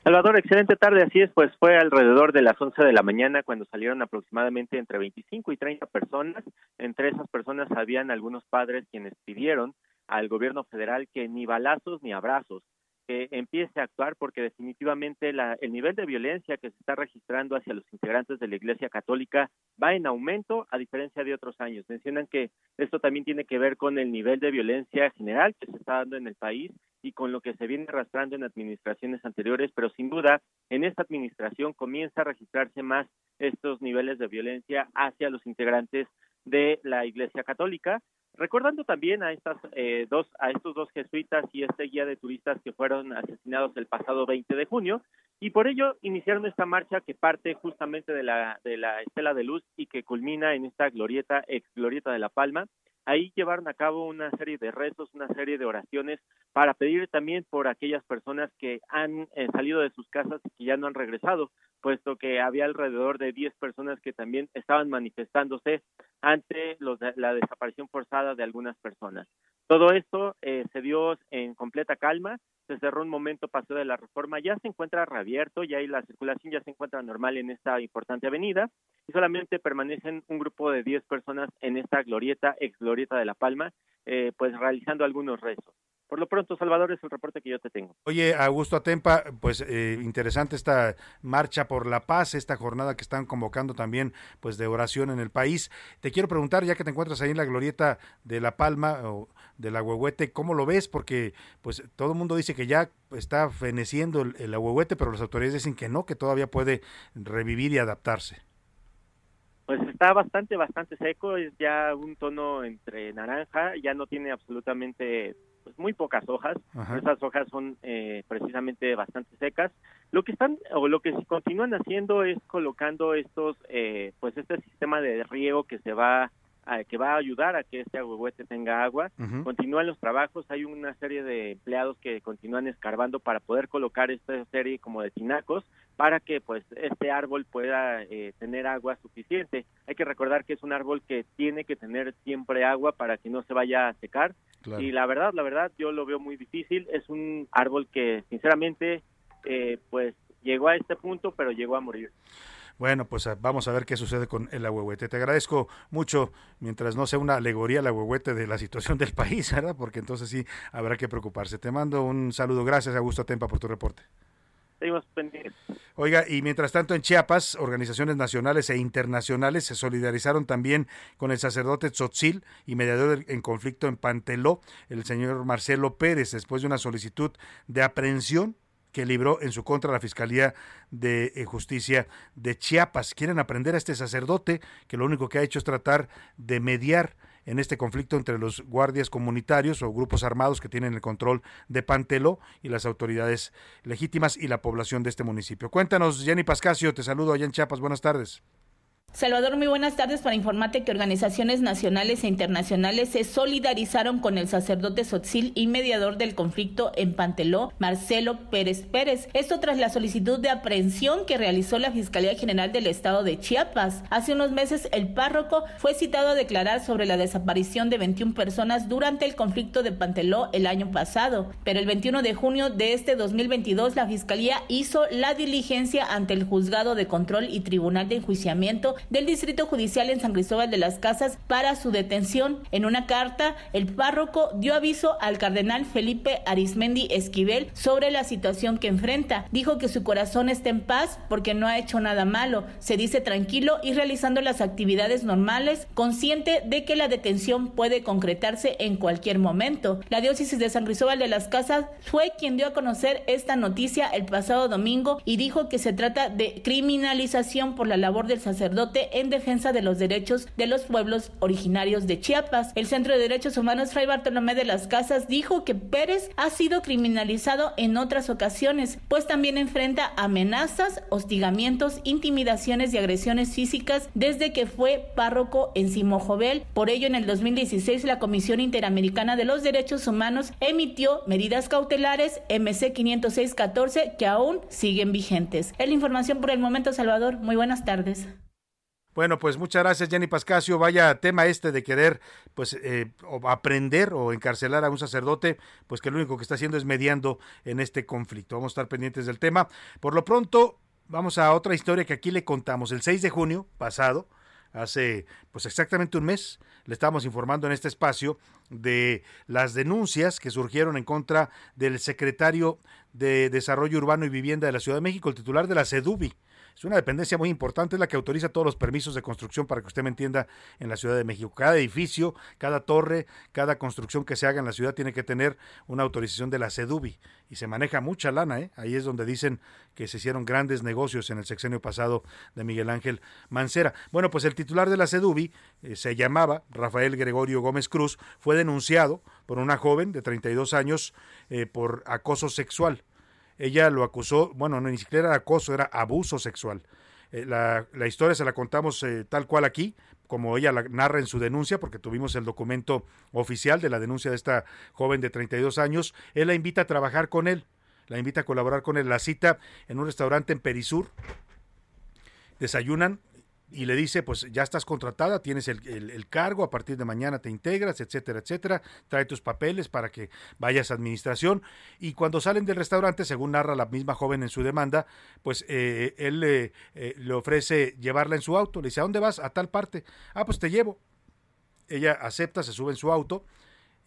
Salvador, excelente tarde. Así es, pues fue alrededor de las 11 de la mañana cuando salieron aproximadamente entre 25 y 30 personas. Entre esas personas habían algunos padres quienes pidieron al gobierno federal que ni balazos ni abrazos, que empiece a actuar porque definitivamente la, el nivel de violencia que se está registrando hacia los integrantes de la Iglesia Católica va en aumento a diferencia de otros años. Mencionan que esto también tiene que ver con el nivel de violencia general que se está dando en el país y con lo que se viene arrastrando en administraciones anteriores, pero sin duda en esta administración comienza a registrarse más estos niveles de violencia hacia los integrantes de la Iglesia Católica recordando también a estas eh, dos a estos dos jesuitas y este guía de turistas que fueron asesinados el pasado 20 de junio y por ello iniciaron esta marcha que parte justamente de la de la Estela de Luz y que culmina en esta glorieta ex glorieta de La Palma Ahí llevaron a cabo una serie de rezos, una serie de oraciones para pedir también por aquellas personas que han eh, salido de sus casas y que ya no han regresado, puesto que había alrededor de 10 personas que también estaban manifestándose ante los, la desaparición forzada de algunas personas. Todo esto eh, se dio en completa calma, se cerró un momento paseo de la reforma, ya se encuentra reabierto, ya ahí la circulación ya se encuentra normal en esta importante avenida y solamente permanecen un grupo de 10 personas en esta glorieta, ex glorieta de La Palma, eh, pues realizando algunos rezos. Por lo pronto, Salvador, es el reporte que yo te tengo. Oye, Augusto Atempa, pues eh, interesante esta marcha por la paz, esta jornada que están convocando también pues de oración en el país. Te quiero preguntar, ya que te encuentras ahí en la glorieta de La Palma o de la Huehuete, ¿cómo lo ves? Porque pues todo el mundo dice que ya está feneciendo el, el pero las autoridades dicen que no, que todavía puede revivir y adaptarse. Pues está bastante, bastante seco, es ya un tono entre naranja, ya no tiene absolutamente pues muy pocas hojas, Ajá. esas hojas son eh, precisamente bastante secas. Lo que están o lo que continúan haciendo es colocando estos, eh, pues este sistema de riego que se va a, que va a ayudar a que este ahuehuete tenga agua. Continúan los trabajos, hay una serie de empleados que continúan escarbando para poder colocar esta serie como de tinacos para que pues este árbol pueda eh, tener agua suficiente. Hay que recordar que es un árbol que tiene que tener siempre agua para que no se vaya a secar Claro. y la verdad, la verdad, yo lo veo muy difícil. Es un árbol que, sinceramente, eh, pues llegó a este punto, pero llegó a morir. Bueno, pues ah, vamos a ver qué sucede con el ahuehuete. Te agradezco mucho, mientras no sea una alegoría el ahuehuete de la situación del país, ¿verdad? Porque entonces sí habrá que preocuparse. Te mando un saludo. Gracias, Augusto Tempa, por tu reporte. Seguimos pendientes. Oiga, y mientras tanto en Chiapas, organizaciones nacionales e internacionales se solidarizaron también con el sacerdote Tzotzil y mediador en conflicto en Panteló, el señor Marcelo Pérez, después de una solicitud de aprehensión que libró en su contra la Fiscalía de eh, Justicia de Chiapas. Quieren aprender a este sacerdote que lo único que ha hecho es tratar de mediar en este conflicto entre los guardias comunitarios o grupos armados que tienen el control de Panteló y las autoridades legítimas y la población de este municipio. Cuéntanos, Jenny Pascasio, te saludo allá en Chiapas, buenas tardes. Salvador, muy buenas tardes para informarte que organizaciones nacionales e internacionales se solidarizaron con el sacerdote Sotzil y mediador del conflicto en Panteló, Marcelo Pérez Pérez. Esto tras la solicitud de aprehensión que realizó la Fiscalía General del Estado de Chiapas. Hace unos meses el párroco fue citado a declarar sobre la desaparición de 21 personas durante el conflicto de Panteló el año pasado, pero el 21 de junio de este 2022 la Fiscalía hizo la diligencia ante el Juzgado de Control y Tribunal de Enjuiciamiento del Distrito Judicial en San Cristóbal de las Casas para su detención. En una carta, el párroco dio aviso al cardenal Felipe Arismendi Esquivel sobre la situación que enfrenta. Dijo que su corazón está en paz porque no ha hecho nada malo. Se dice tranquilo y realizando las actividades normales, consciente de que la detención puede concretarse en cualquier momento. La diócesis de San Cristóbal de las Casas fue quien dio a conocer esta noticia el pasado domingo y dijo que se trata de criminalización por la labor del sacerdote en defensa de los derechos de los pueblos originarios de Chiapas. El Centro de Derechos Humanos Fray Bartolomé de las Casas dijo que Pérez ha sido criminalizado en otras ocasiones, pues también enfrenta amenazas, hostigamientos, intimidaciones y agresiones físicas desde que fue párroco en Simojovel. Por ello, en el 2016, la Comisión Interamericana de los Derechos Humanos emitió medidas cautelares MC 506-14 que aún siguen vigentes. Es la información por el momento, Salvador. Muy buenas tardes. Bueno, pues muchas gracias Jenny Pascasio. Vaya tema este de querer pues eh, aprender o encarcelar a un sacerdote, pues que lo único que está haciendo es mediando en este conflicto. Vamos a estar pendientes del tema. Por lo pronto, vamos a otra historia que aquí le contamos. El 6 de junio pasado, hace pues exactamente un mes, le estábamos informando en este espacio de las denuncias que surgieron en contra del secretario de Desarrollo Urbano y Vivienda de la Ciudad de México, el titular de la CEDUBI. Es una dependencia muy importante, es la que autoriza todos los permisos de construcción, para que usted me entienda, en la Ciudad de México. Cada edificio, cada torre, cada construcción que se haga en la ciudad tiene que tener una autorización de la CEDUBI. Y se maneja mucha lana, ¿eh? Ahí es donde dicen que se hicieron grandes negocios en el sexenio pasado de Miguel Ángel Mancera. Bueno, pues el titular de la CEDUBI eh, se llamaba Rafael Gregorio Gómez Cruz, fue denunciado por una joven de 32 años eh, por acoso sexual ella lo acusó, bueno, no, ni siquiera era acoso, era abuso sexual. Eh, la, la, historia se la contamos eh, tal cual aquí, como ella la narra en su denuncia, porque tuvimos el documento oficial de la denuncia de esta joven de 32 años. Él la invita a trabajar con él, la invita a colaborar con él. La cita en un restaurante en Perisur. Desayunan, y le dice, pues ya estás contratada, tienes el, el- cargo, a partir de mañana te integras, etcétera, etcétera, trae tus papeles para que vayas a administración. Y cuando salen del restaurante, según narra la misma joven en su demanda, pues eh, él eh, eh, le ofrece llevarla en su auto, le dice, ¿a dónde vas? A tal parte. Ah, pues te llevo. Ella acepta, se sube en su auto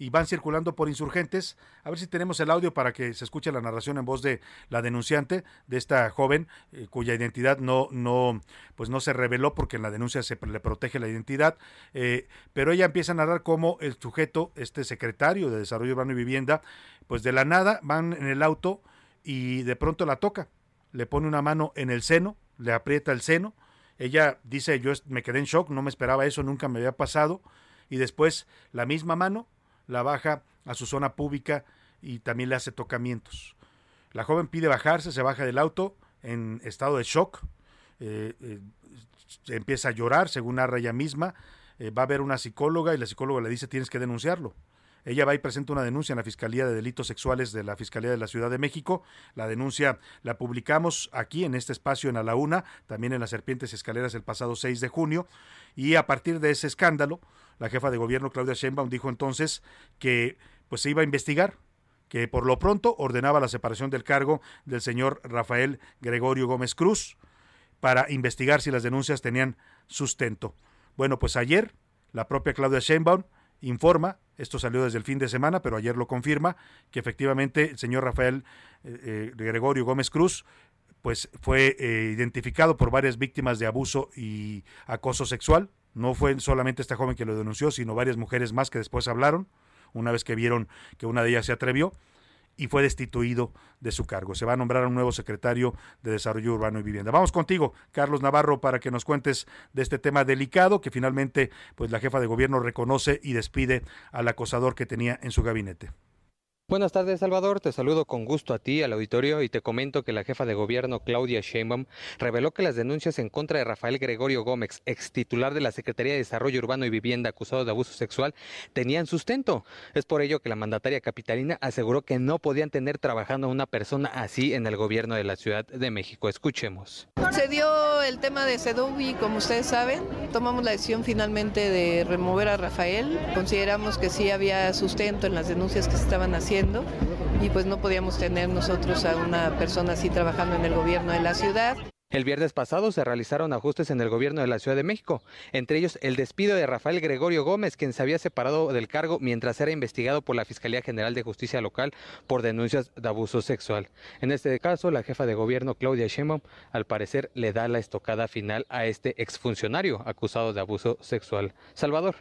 y van circulando por insurgentes. A ver si tenemos el audio para que se escuche la narración en voz de la denunciante, de esta joven, eh, cuya identidad no, no, pues no se reveló porque en la denuncia se le protege la identidad. eh, pero ella empieza a narrar cómo el sujeto, este secretario de Desarrollo Urbano y Vivienda, pues de la nada van en el auto y de pronto la toca. Le pone una mano en el seno, le aprieta el seno. Ella dice, yo me quedé en shock, no me esperaba eso, nunca me había pasado. Y después la misma mano la baja a su zona pública y también le hace tocamientos. La joven pide bajarse, se baja del auto en estado de shock, eh, eh, empieza a llorar, según narra ella misma, eh, va a ver una psicóloga y la psicóloga le dice tienes que denunciarlo. Ella va y presenta una denuncia en la Fiscalía de Delitos Sexuales de la Fiscalía de la Ciudad de México. La denuncia la publicamos aquí en este espacio en A la Una, también en las Serpientes y Escaleras el pasado 6 de junio. Y a partir de ese escándalo, la jefa de gobierno Claudia Sheinbaum dijo entonces que pues se iba a investigar, que por lo pronto ordenaba la separación del cargo del señor Rafael Gregorio Gómez Cruz para investigar si las denuncias tenían sustento. Bueno, pues ayer la propia Claudia Sheinbaum informa, esto salió desde el fin de semana, pero ayer lo confirma, que efectivamente el señor Rafael eh, eh, Gregorio Gómez Cruz pues fue eh, identificado por varias víctimas de abuso y acoso sexual. No fue solamente esta joven que lo denunció, sino varias mujeres más que después hablaron, una vez que vieron que una de ellas se atrevió y fue destituido de su cargo. Se va a nombrar a un nuevo secretario de Desarrollo Urbano y Vivienda. Vamos contigo, Carlos Navarro, para que nos cuentes de este tema delicado que finalmente pues la jefa de gobierno reconoce y despide al acosador que tenía en su gabinete. Buenas tardes, Salvador. Te saludo con gusto a ti, al auditorio, y te comento que la jefa de gobierno, Claudia Sheinbaum, reveló que las denuncias en contra de Rafael Gregorio Gómez, ex titular de la Secretaría de Desarrollo Urbano y Vivienda acusado de abuso sexual, tenían sustento. Es por ello que la mandataria capitalina aseguró que no podían tener trabajando a una persona así en el gobierno de la Ciudad de México. Escuchemos. Se dio el tema de Sedubi, como ustedes saben. Tomamos la decisión finalmente de remover a Rafael. Consideramos que sí había sustento en las denuncias que se estaban haciendo y pues no podíamos tener nosotros a una persona así trabajando en el gobierno de la ciudad. El viernes pasado se realizaron ajustes en el gobierno de la Ciudad de México, entre ellos el despido de Rafael Gregorio Gómez, quien se había separado del cargo mientras era investigado por la Fiscalía General de Justicia Local por denuncias de abuso sexual. En este caso, la jefa de gobierno Claudia Sheinbaum, al parecer, le da la estocada final a este exfuncionario acusado de abuso sexual. Salvador,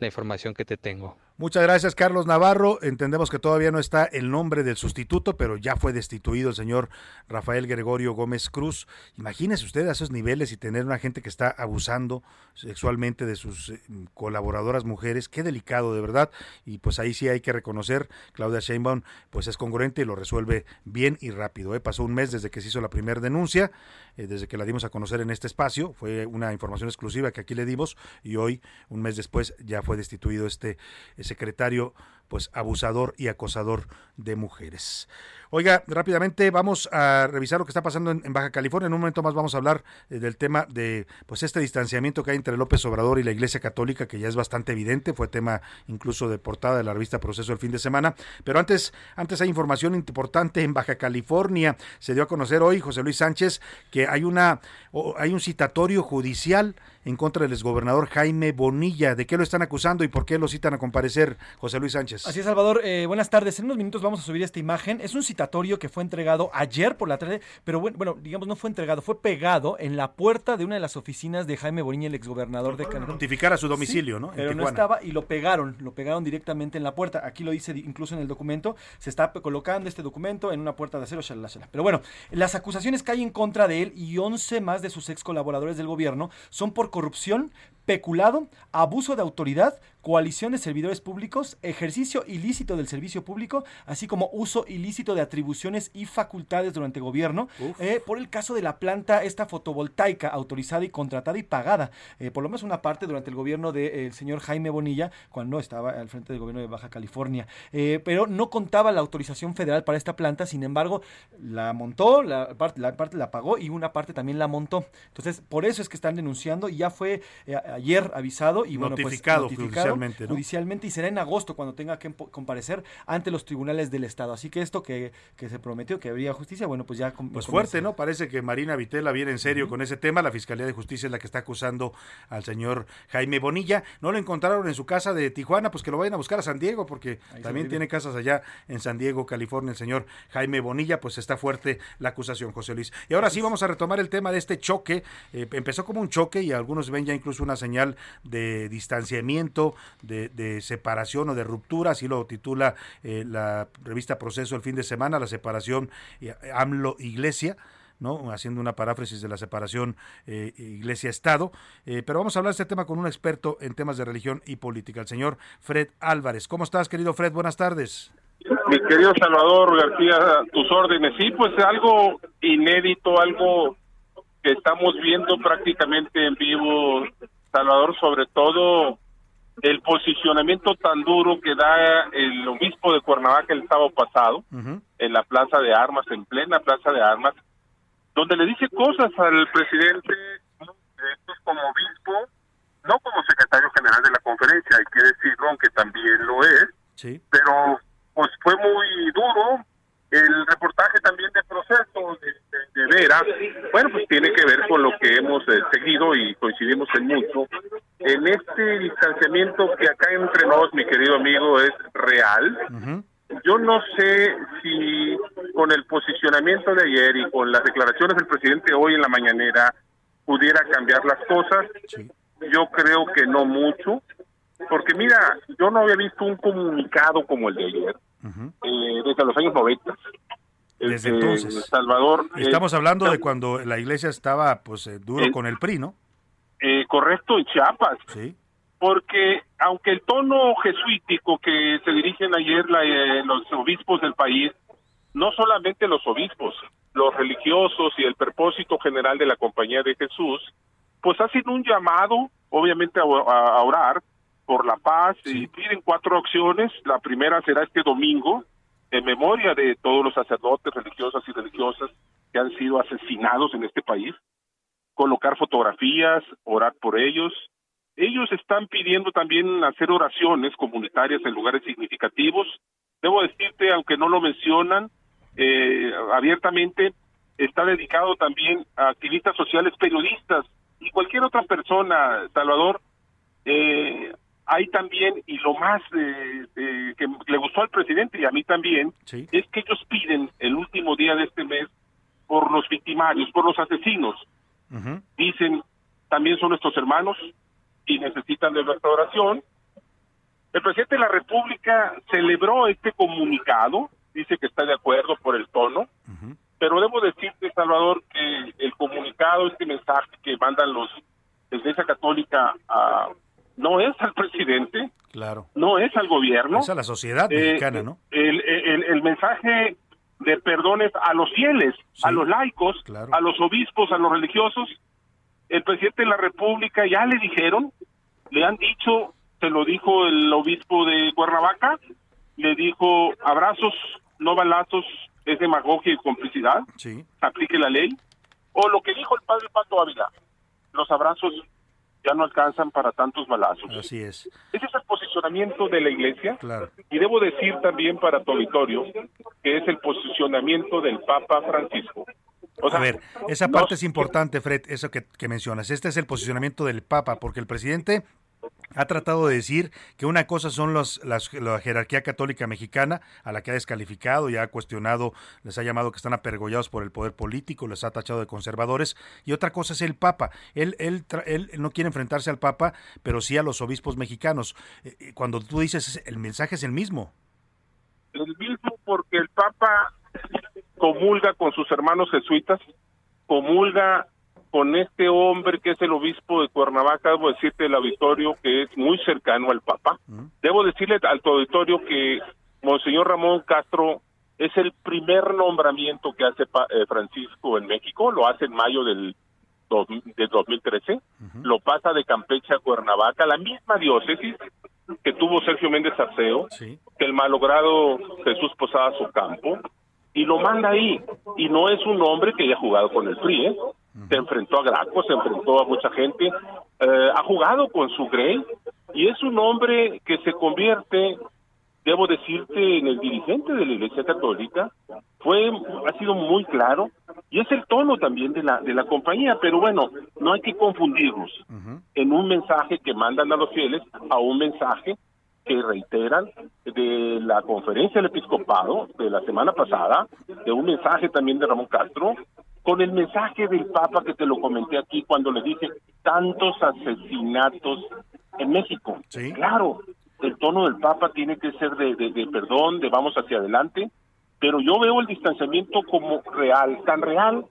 la información que te tengo. Muchas gracias, Carlos Navarro. Entendemos que todavía no está el nombre del sustituto, pero ya fue destituido el señor Rafael Gregorio Gómez Cruz. Imagínese usted a esos niveles y tener una gente que está abusando sexualmente de sus eh, colaboradoras mujeres. Qué delicado, de verdad. Y pues ahí sí hay que reconocer, Claudia Sheinbaum, pues es congruente y lo resuelve bien y rápido. ¿eh? Pasó un mes desde que se hizo la primera denuncia, eh, desde que la dimos a conocer en este espacio. Fue una información exclusiva que aquí le dimos y hoy, un mes después, ya fue destituido este secretario pues abusador y acosador de mujeres. Oiga, rápidamente vamos a revisar lo que está pasando en, Baja California. En un momento más vamos a hablar eh, del tema de pues este distanciamiento que hay entre López Obrador y la Iglesia Católica, que ya es bastante evidente, fue tema incluso de portada de la revista Proceso el fin de semana. Pero antes, antes hay información importante en Baja California. Se dio a conocer hoy José Luis Sánchez que hay una hay un citatorio judicial en contra del exgobernador Jaime Bonilla. ¿De qué lo están acusando y por qué lo citan a comparecer, José Luis Sánchez? Así es, Salvador. Eh, buenas tardes. En unos minutos vamos a subir esta imagen. Es un citatorio que fue entregado ayer por la tarde, pero bueno, bueno, digamos, no fue entregado, fue pegado en la puerta de una de las oficinas de Jaime Bonilla, el exgobernador de Cancún. Notificar a su domicilio, Sí, ¿no? En Pero no estaba y lo pegaron, lo pegaron directamente en la puerta. Aquí lo dice di- incluso en el documento. Se está colocando este documento en una puerta de acero, shalala, shalala. Pero bueno, las acusaciones que hay en contra de él y 11 más de sus ex colaboradores del gobierno son por corrupción, peculado, abuso de autoridad, coalición de servidores públicos, ejercicio ilícito del servicio público, así como uso ilícito de atribuciones y facultades durante gobierno, eh, por el caso de la planta esta fotovoltaica autorizada y contratada y pagada, eh, por lo menos una parte durante el gobierno del señor Jaime Bonilla, cuando estaba al frente del gobierno de Baja California, Eh, pero no contaba la autorización federal para esta planta, sin embargo, la montó, la parte la, parte la pagó y una parte también la montó. Entonces, por eso es que están denunciando y ya fue ayer avisado y bueno, Notificado pues, notificado judicialmente, ¿no? judicialmente y será en agosto cuando tenga que comparecer ante los tribunales del Estado. Así que esto que, que se prometió que habría justicia, bueno, pues ya... Pues comienza. fuerte, ¿no? Parece que Marina Vitela viene en serio con ese tema. La Fiscalía de Justicia es la que está acusando al señor Jaime Bonilla. No lo encontraron en su casa de Tijuana, pues que lo vayan a buscar a San Diego, porque Ahí también tiene casas allá en San Diego, California, el señor Jaime Bonilla. Pues está fuerte la acusación, José Luis. Y ahora sí vamos a retomar el tema de este choque. Eh, empezó como un choque y algunos ven ya incluso una señal de distanciamiento, de, de separación o de ruptura, así lo titula eh, la revista Proceso el fin de semana, la separación eh, AMLO-Iglesia. ¿no? haciendo una paráfrasis de la separación eh, Iglesia-Estado. Eh, pero vamos a hablar de este tema con un experto en temas de religión y política, el señor Fred Álvarez. ¿Cómo estás, querido Fred? Buenas tardes. Mi querido Salvador García, tus órdenes. Sí, pues algo inédito, algo que estamos viendo prácticamente en vivo, Salvador, sobre todo el posicionamiento tan duro que da el obispo de Cuernavaca el sábado pasado en la Plaza de Armas, en plena Plaza de Armas, donde le dice cosas al presidente como obispo, no como secretario general de la conferencia, hay que decirlo, aunque también lo es, Sí. pero pues fue muy duro. El reportaje también de proceso de, de, de Vera, bueno, pues tiene que ver con lo que hemos eh, seguido y coincidimos en mucho. En este distanciamiento que acá entre nos, mi querido amigo, es real. Yo no sé si con el posicionamiento de ayer y con las declaraciones del presidente hoy en la mañanera pudiera cambiar las cosas. Yo creo que no mucho, porque mira, yo no había visto un comunicado como el de ayer, eh, desde los años 90. Desde Este, entonces. Salvador. eh, Estamos hablando de cuando la iglesia estaba pues eh, duro Eh, con el PRI, ¿no? eh, correcto, en Chiapas. Sí. Porque aunque el tono jesuítico que se dirigen ayer la- eh, los obispos del país, no solamente los obispos, los religiosos y el propósito general de la Compañía de Jesús, pues hacen un llamado, obviamente, a orar por la paz y piden cuatro opciones. La primera será este domingo, en memoria de todos los sacerdotes religiosas y religiosas que han sido asesinados en este país colocar fotografías, orar por ellos. Ellos están pidiendo también hacer oraciones comunitarias en lugares significativos. Debo decirte, aunque no lo mencionan eh, abiertamente, está dedicado también a activistas sociales, periodistas y cualquier otra persona, Salvador. Eh, hay también, y lo más eh, eh, que le gustó al presidente y a mí también, es que ellos piden el último día de este mes por los victimarios, por los asesinos. Dicen también son nuestros hermanos y necesitan de nuestra oración. El presidente de la República celebró este comunicado, dice que está de acuerdo por el tono, pero debo decirte, Salvador, que el comunicado, este mensaje que mandan los de Iglesia Católica a- no es al presidente, Claro. no es al gobierno. Es a la sociedad Eh, mexicana, ¿no? el, el, el mensaje de perdones a los fieles, a los laicos, a los obispos, a los religiosos. El presidente de la República ya le dijeron, le han dicho, se lo dijo el obispo de Cuernavaca, le dijo abrazos, no balazos, es demagogia y complicidad, Sí. aplique la ley. O lo que dijo el padre Pato Ávila, los abrazos ya no alcanzan para tantos balazos. Así es. Ese es el posicionamiento de la iglesia. Claro. Y debo decir también para tu auditorio que es el posicionamiento del Papa Francisco. O sea, a ver, esa no- parte es importante, Fred, eso que, que mencionas. Este es el posicionamiento del Papa, porque el presidente ha tratado de decir que una cosa son las- la jerarquía católica mexicana, a la que ha descalificado y ha cuestionado, les ha llamado que están apergollados por el poder político, les ha tachado de conservadores, y otra cosa es el Papa. Él, él, él no quiere enfrentarse al Papa, pero sí a los obispos mexicanos. Eh, eh, Cuando tú dices, el mensaje es el mismo. el mismo porque el Papa comulga con sus hermanos jesuitas, comulga con este hombre que es el obispo de Cuernavaca, debo decirte el auditorio que es muy cercano al Papa. Debo decirle al tu auditorio que Monseñor Ramón Castro es el primer nombramiento que hace pa- eh, Francisco en México, lo hace en mayo del, del 2013, lo pasa de Campeche a Cuernavaca, la misma diócesis que tuvo Sergio Méndez Arceo, que el malogrado Jesús Posadas Ocampo, y lo manda ahí. Y no es un hombre que haya jugado con el PRI, ¿eh? Se enfrentó a Graco, se enfrentó a mucha gente, eh, ha jugado con su Grey, y es un hombre que se convierte, debo decirte, en el dirigente de la Iglesia Católica, fue, ha sido muy claro, y es el tono también de la, de la compañía, pero bueno, no hay que confundirnos en un mensaje que mandan a los fieles a un mensaje que reiteran de la conferencia del episcopado de la semana pasada, de un mensaje también de Ramón Castro, con el mensaje del Papa que te lo comenté aquí cuando le dije tantos asesinatos en México. Claro, el tono del Papa tiene que ser de, de- de perdón, de vamos hacia adelante, pero yo veo el distanciamiento como real, tan real,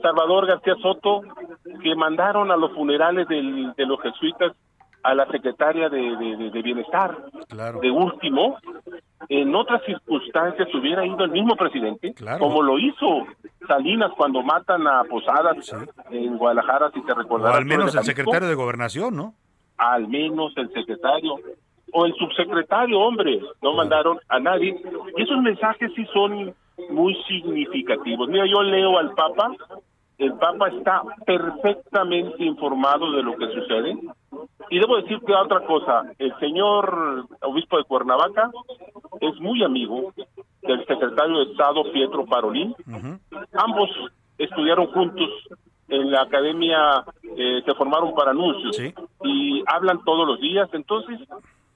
Salvador García Soto, que mandaron a los funerales del- de los jesuitas a la secretaria de, de- de- de Bienestar. De último, en otras circunstancias hubiera ido el mismo presidente, como lo hizo Salinas cuando matan a Posadas en Guadalajara, si te O recordarás. al menos el secretario de Gobernación, ¿no? Al menos el secretario o el subsecretario, hombre, no mandaron a nadie. Y esos mensajes sí son muy significativos. Mira, yo leo al Papa, el Papa está perfectamente informado de lo que sucede. Y debo decirte otra cosa, el señor obispo de Cuernavaca es muy amigo del secretario de Estado Pietro Parolín. Ambos estudiaron juntos en la academia, eh, se formaron para anuncios y hablan todos los días. Entonces,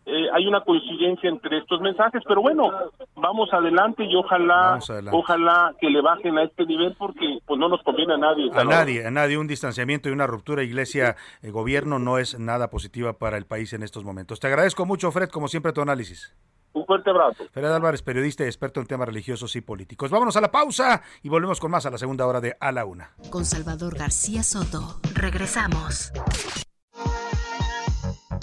eh, hay una coincidencia entre estos mensajes, pero bueno, vamos adelante y ojalá, adelante. ojalá que le bajen a este nivel porque pues no nos conviene a nadie. A nadie, a nadie. Un distanciamiento y una ruptura iglesia-gobierno no es nada positiva para el país en estos momentos. Te agradezco mucho, Fred, como siempre, tu análisis. Un fuerte abrazo. Fred Álvarez, periodista y experto en temas religiosos y políticos. Vámonos a la pausa y volvemos con más a la segunda hora de A la Una. Con Salvador García Soto. Regresamos.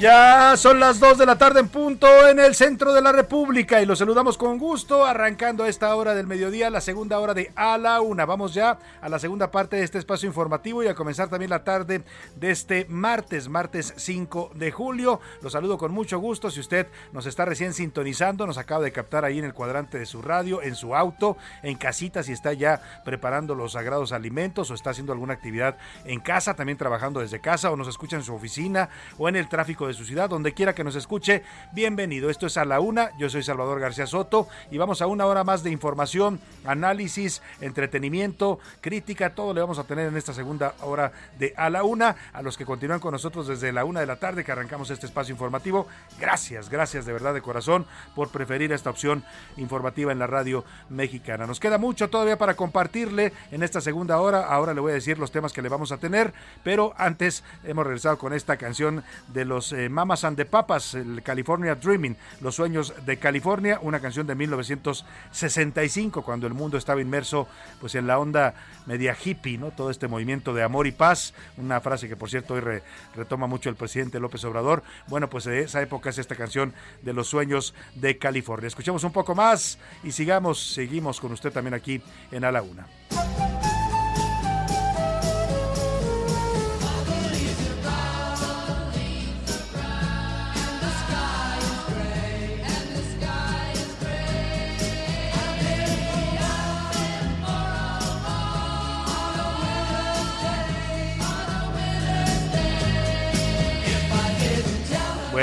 Ya son las 2 de la tarde en punto en el centro de la República y los saludamos con gusto, arrancando a esta hora del mediodía, la segunda hora de A la Una. Vamos ya a la segunda parte de este espacio informativo y a comenzar también la tarde de este martes, martes 5 de julio. Los saludo con mucho gusto. Si usted nos está recién sintonizando, nos acaba de captar ahí en el cuadrante de su radio, en su auto, en casita, si está ya preparando los sagrados alimentos o está haciendo alguna actividad en casa, también trabajando desde casa o nos escucha en su oficina o en el tráfico de su ciudad, donde quiera que nos escuche, bienvenido. Esto es a la una, yo soy Salvador García Soto y vamos a una hora más de información, análisis, entretenimiento, crítica, todo le vamos a tener en esta segunda hora de a la una. A los que continúan con nosotros desde la una de la tarde que arrancamos este espacio informativo, gracias, gracias de verdad de corazón por preferir esta opción informativa en la radio mexicana. Nos queda mucho todavía para compartirle en esta segunda hora. Ahora le voy a decir los temas que le vamos a tener, pero antes hemos regresado con esta canción de los eh, Mamas and the Papas, el California Dreaming, Los Sueños de California, una canción de 1965, cuando el mundo estaba inmerso pues en la onda media hippie, ¿no? Todo este movimiento de amor y paz, una frase que por cierto hoy re- retoma mucho el presidente López Obrador. Bueno, pues de esa época es esta canción de Los Sueños de California. Escuchemos un poco más y sigamos, seguimos con usted también aquí en A la Una.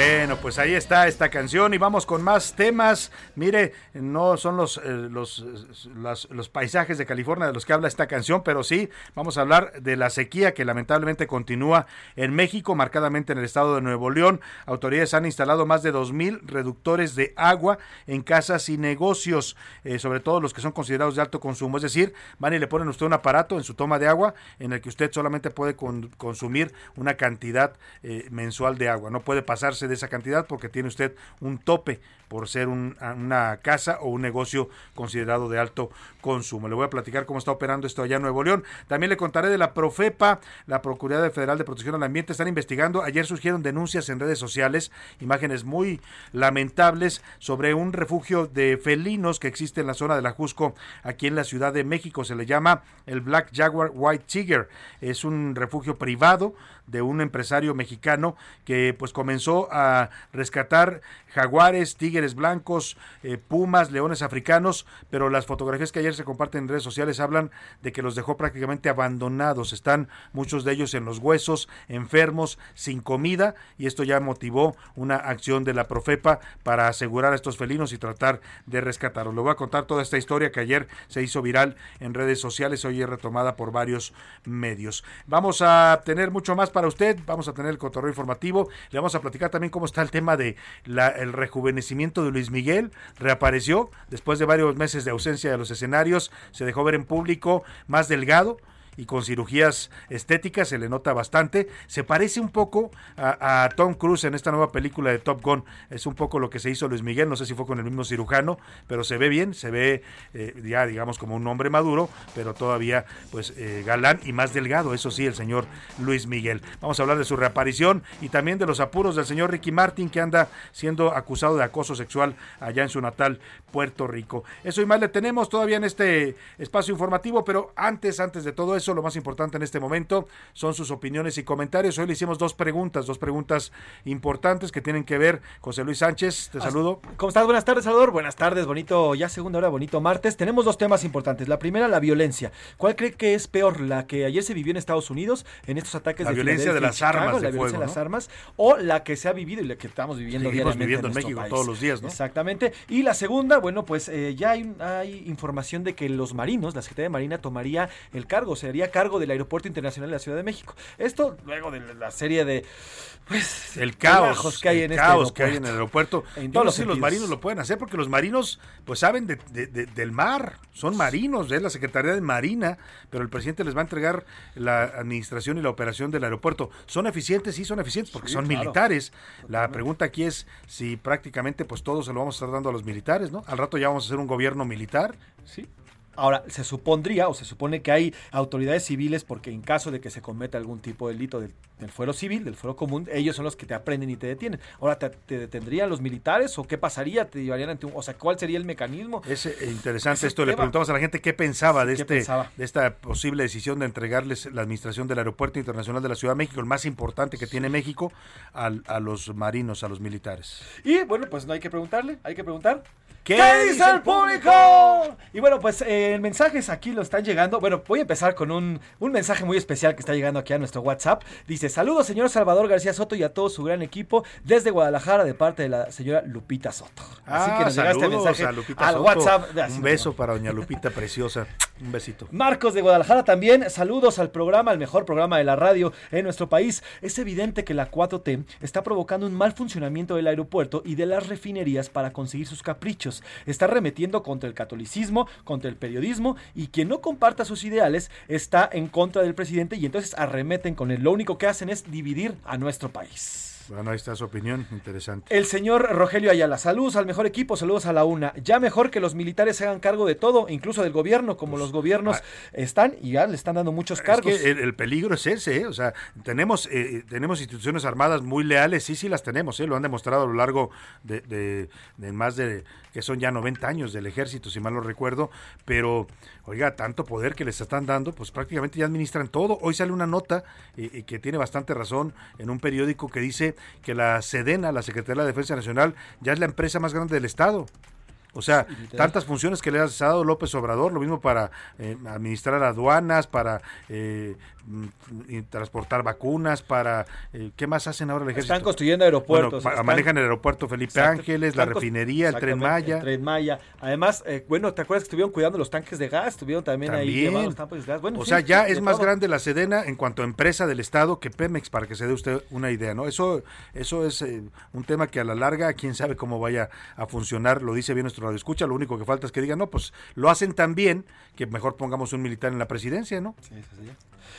Bueno, pues ahí está esta canción y vamos con más temas. Mire, no son los, eh, los, eh, los paisajes de California de los que habla esta canción, pero sí vamos a hablar de la sequía que lamentablemente continúa en México, marcadamente en el estado de Nuevo León. Autoridades han instalado más de 2.000 reductores de agua en casas y negocios, eh, sobre todo los que son considerados de alto consumo. Es decir, van y le ponen a usted un aparato en su toma de agua en el que usted solamente puede con- consumir una cantidad eh, mensual de agua. No puede pasarse de esa cantidad porque tiene usted un tope por ser un- una casa o un negocio considerado de alto consumo. Le voy a platicar cómo está operando esto allá en Nuevo León. También le contaré de la Profepa, la Procuraduría Federal de Protección al Ambiente. Están investigando. Ayer surgieron denuncias en redes sociales, imágenes muy lamentables sobre un refugio de felinos que existe en la zona de la Jusco, aquí en la Ciudad de México. Se le llama el Black Jaguar White Tiger. Es un refugio privado de un empresario mexicano que pues comenzó a rescatar jaguares, tigres blancos, eh, pumas, leones africanos, pero las fotografías que ayer se comparten en redes sociales hablan de que los dejó prácticamente abandonados. Están muchos de ellos en los huesos, enfermos, sin comida, y esto ya motivó una acción de la Profepa para asegurar a estos felinos y tratar de rescatarlos. Le voy a contar toda esta historia que ayer se hizo viral en redes sociales, hoy es retomada por varios medios. Vamos a tener mucho más para usted, vamos a tener el cotorreo informativo, le vamos a platicar también cómo está el tema de el rejuvenecimiento de Luis Miguel, reapareció después de varios meses de ausencia de los escenarios, se dejó ver en público más delgado y con cirugías estéticas, se le nota bastante. Se parece un poco a, Tom Cruise en esta nueva película de Top Gun. Es un poco lo que se hizo Luis Miguel, no sé si fue con el mismo cirujano, pero se ve bien, se ve eh, ya digamos como un hombre maduro, pero todavía pues eh, galán y más delgado, eso sí, el señor Luis Miguel. Vamos a hablar de su reaparición y también de los apuros del señor Ricky Martin que anda siendo acusado de acoso sexual allá en su natal Puerto Rico. Eso y más le tenemos todavía en este espacio informativo, pero antes, antes de todo eso, lo más importante en este momento son sus opiniones y comentarios. Hoy le hicimos dos preguntas, dos preguntas importantes que tienen que ver. José Luis Sánchez, te saludo. ¿Cómo estás? Buenas tardes, Salvador. Buenas tardes, bonito, ya segunda hora, bonito martes. Tenemos dos temas importantes. La primera, la violencia. ¿Cuál cree que es peor? ¿La que ayer se vivió en Estados Unidos, en estos ataques La de violencia de las Chicago, armas de la violencia fuego, de las ¿no? armas, o la que se ha vivido y la que estamos viviendo Seguimos diariamente viviendo en México país? todos los días, ¿no? Exactamente. Y la segunda, bueno, pues eh, ya hay, hay información de que los marinos, la Secretaría de Marina tomaría el cargo, sería cargo del Aeropuerto Internacional de la Ciudad de México. Esto luego de la serie de pues, el caos que hay el en este caos que hay en aeropuerto. el aeropuerto. En Yo todos no los sé si los sentidos. marinos lo pueden hacer porque los marinos pues saben de- de- de- del mar, son marinos, es la Secretaría de Marina, pero el presidente les va a entregar la administración y la operación del aeropuerto. ¿Son eficientes? Sí, son eficientes porque Sí, son claro. militares. La pregunta aquí es si prácticamente pues todo se lo vamos a estar dando a los militares, ¿no? Al rato ya vamos a hacer un gobierno militar. Sí. Ahora, se supondría o se supone que hay autoridades civiles porque en caso de que se cometa algún tipo de delito del, del fuero civil, del fuero común, ellos son los que te aprenden y te detienen. Ahora, ¿te, te detendrían los militares o qué pasaría? ¿Te llevarían ante un... O sea, ¿cuál sería el mecanismo? Es eh, interesante Ese esto. Le preguntamos a la gente qué pensaba de ¿qué este pensaba? de esta posible decisión de entregarles la administración del Aeropuerto Internacional de la Ciudad de México, el más importante que tiene México, al- a los marinos, a los militares. Y bueno, pues no hay que preguntarle, hay que preguntar. ¿Qué dice dice el público? Y bueno, pues eh, mensajes aquí lo están llegando. Bueno, voy a empezar con un, un mensaje muy especial que está llegando aquí a nuestro WhatsApp. Dice, saludos señor Salvador García Soto y a todo su gran equipo desde Guadalajara de parte de la señora Lupita Soto. Así que nos llega este Ah, saludos mensaje a Lupita al Soto. WhatsApp. de- Un beso para doña Lupita preciosa. Un besito. Marcos de Guadalajara también, saludos al programa, el mejor programa de la radio en nuestro país. Es evidente que la 4T está provocando un mal funcionamiento del aeropuerto y de las refinerías para conseguir sus caprichos. Está remetiendo contra el catolicismo, contra el periodismo y quien no comparta sus ideales está en contra del presidente y entonces arremeten con él. Lo único que hacen es dividir a nuestro país. Bueno, ahí está su opinión, interesante. El señor Rogelio Ayala, saludos al mejor equipo, saludos a la una. Ya mejor que los militares se hagan cargo de todo, incluso del gobierno, como los gobiernos están y ya le están dando muchos cargos. Pues, ah, Es que el, el peligro es ese, ¿eh? o sea, tenemos, eh, tenemos instituciones armadas muy leales, sí, sí las tenemos, ¿eh? lo han demostrado a lo largo de, de- de más de, que son ya 90 años del ejército, si mal no recuerdo, pero, oiga, tanto poder que les están dando, pues prácticamente ya administran todo. Hoy sale una nota eh, que tiene bastante razón en un periódico que dice que la Sedena, la Secretaría de la Defensa Nacional, ya es la empresa más grande del Estado. O sea, tantas funciones que le ha dado López Obrador, lo mismo para eh, administrar aduanas, para eh, transportar vacunas, para... eh, ¿Qué más hacen ahora el ejército? Están construyendo aeropuertos, Bueno, pa- están- manejan el aeropuerto Felipe Exacto. Ángeles, la refinería, el Tren Maya. El Tren Maya. Además, eh, bueno, ¿te acuerdas que estuvieron cuidando los tanques de gas? Estuvieron también, ahí También. los tanques de gas. Bueno, o sí, sea, ya es más todo. grande la Sedena en cuanto a empresa del Estado que Pemex, para que se dé usted una idea, ¿no? Eso, eso es eh, un tema que a la larga, quién sabe cómo vaya a funcionar, lo dice bien nuestro radio escucha, lo único que falta es que digan, no, pues lo hacen tan bien que mejor pongamos un militar en la presidencia, ¿no?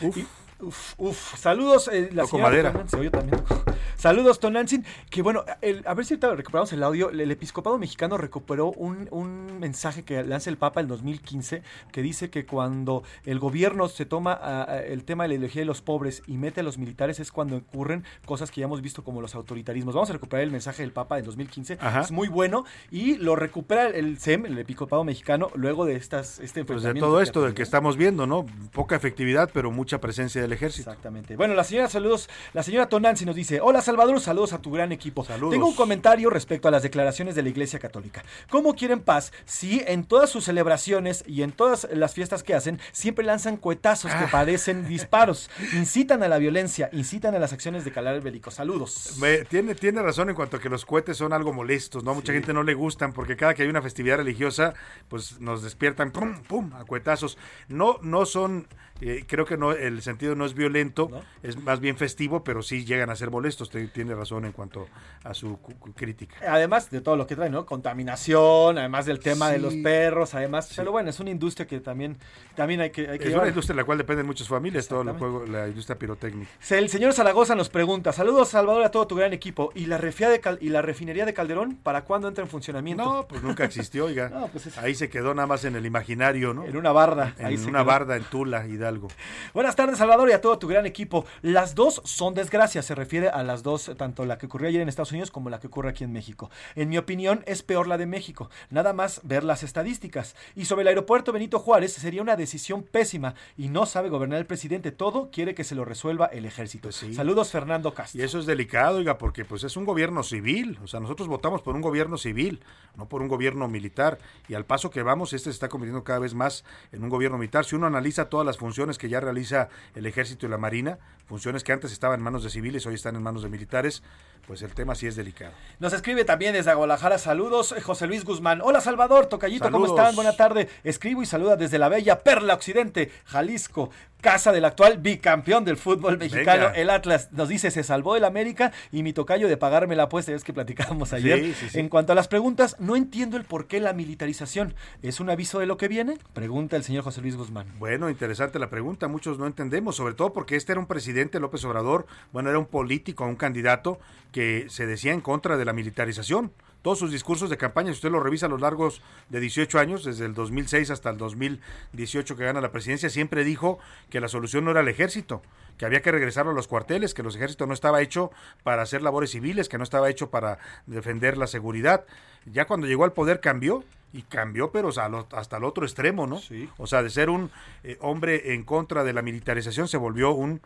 Uf. you. Uf, uf. Saludos, eh, la Toco señora madera. Tonantzin, oye, también toco. Saludos, Tonantzin. Que bueno, el- a ver si ahorita recuperamos el audio. El, el episcopado mexicano recuperó un, un mensaje que lanza el Papa en 2015 que dice que cuando el gobierno se toma ah, ah, el tema de la ideología de los pobres y mete a los militares es cuando ocurren cosas que ya hemos visto como los autoritarismos. Vamos a recuperar el mensaje del Papa en 2015. Ajá. Es muy bueno y lo recupera el SEM, el episcopado mexicano, luego de estas, este Pues de todo esto del que estamos viendo, ¿no? Poca efectividad, pero mucha presencia del ejército. Exactamente. Bueno, la señora, saludos. La señora Tonanzi nos dice: Hola Salvador, saludos a tu gran equipo. Saludos. Tengo un comentario respecto a las declaraciones de la Iglesia Católica. ¿Cómo quieren paz si en todas sus celebraciones y en todas las fiestas que hacen siempre lanzan cuetazos Ah. que parecen disparos? Incitan a la violencia, incitan a las acciones de calar bélico. Saludos. Me- tiene, tiene razón en cuanto a que los cohetes son algo molestos, ¿no? Mucha gente no le gustan porque cada que hay una festividad religiosa, pues nos despiertan, pum, pum, a cuetazos. No, no son, eh, creo que no, el sentido no es violento, es más bien festivo, pero sí llegan a ser molestos. Te- tiene razón en cuanto a su crítica. Además de todo lo que trae, ¿no? Contaminación, además del tema de los perros, además. Pero bueno, es una industria que también, también hay que, hay que Es llevar. una industria de la cual dependen muchas familias, todo el juego, la industria pirotécnica. El señor Zaragoza nos pregunta, saludos Salvador a todo tu gran equipo. ¿Y la, de Cal- y la refinería de Calderón para cuándo entra en funcionamiento? No, pues nunca existió, oiga. No, pues es- Ahí se quedó nada más en el imaginario, ¿no? En una barda, En ahí una barda en Tula, Hidalgo. Buenas tardes Salvador y a todo tu gran equipo. Las dos son desgracias, se refiere a las dos, tanto la que ocurrió ayer en Estados Unidos como la que ocurre aquí en México. En mi opinión es peor la de México, nada más ver las estadísticas. Y sobre el aeropuerto Benito Juárez sería una decisión pésima y no sabe gobernar el presidente, todo quiere que se lo resuelva el ejército. Saludos Fernando Castro. Y eso es delicado, oiga, porque pues es un gobierno civil. O sea, nosotros votamos por un gobierno civil, no por un gobierno militar. Y al paso que vamos, este se está convirtiendo cada vez más en un gobierno militar. Si uno analiza todas las funciones que ya realiza el ejército y la marina, funciones que antes estaban en manos de civiles, hoy están en manos de militares, pues el tema sí es delicado. Nos escribe también desde Guadalajara, saludos, eh, José Luis Guzmán. Hola Salvador, Tocayito, ¿cómo Saludos. están? Buena tarde. Escribo y saluda desde la bella Perla Occidente, Jalisco, casa del actual bicampeón del fútbol mexicano, Venga. el Atlas. Nos dice, se salvó el América y mi tocayo de pagarme la apuesta, es que platicábamos ayer. Sí, sí, sí. En cuanto a las preguntas, no entiendo el por qué la militarización. ¿Es un aviso de lo que viene? Pregunta el señor José Luis Guzmán. Bueno, interesante la pregunta. Muchos no entendemos, sobre todo porque este era un presidente, López Obrador, bueno, era un político, un candidato que se decía en contra de la militarización. Todos sus discursos de campaña, si usted lo revisa a lo largo de 18 años, desde el 2006 hasta el 2018 que gana la presidencia, siempre dijo que la solución no era el ejército, que había que regresarlo a los cuarteles, que los ejércitos no estaba hecho para hacer labores civiles, que no estaba hecho para defender la seguridad. Ya cuando llegó al poder cambió, y cambió, pero o sea, lo- hasta el otro extremo, ¿no? O sea, de ser un eh, hombre en contra de la militarización se volvió un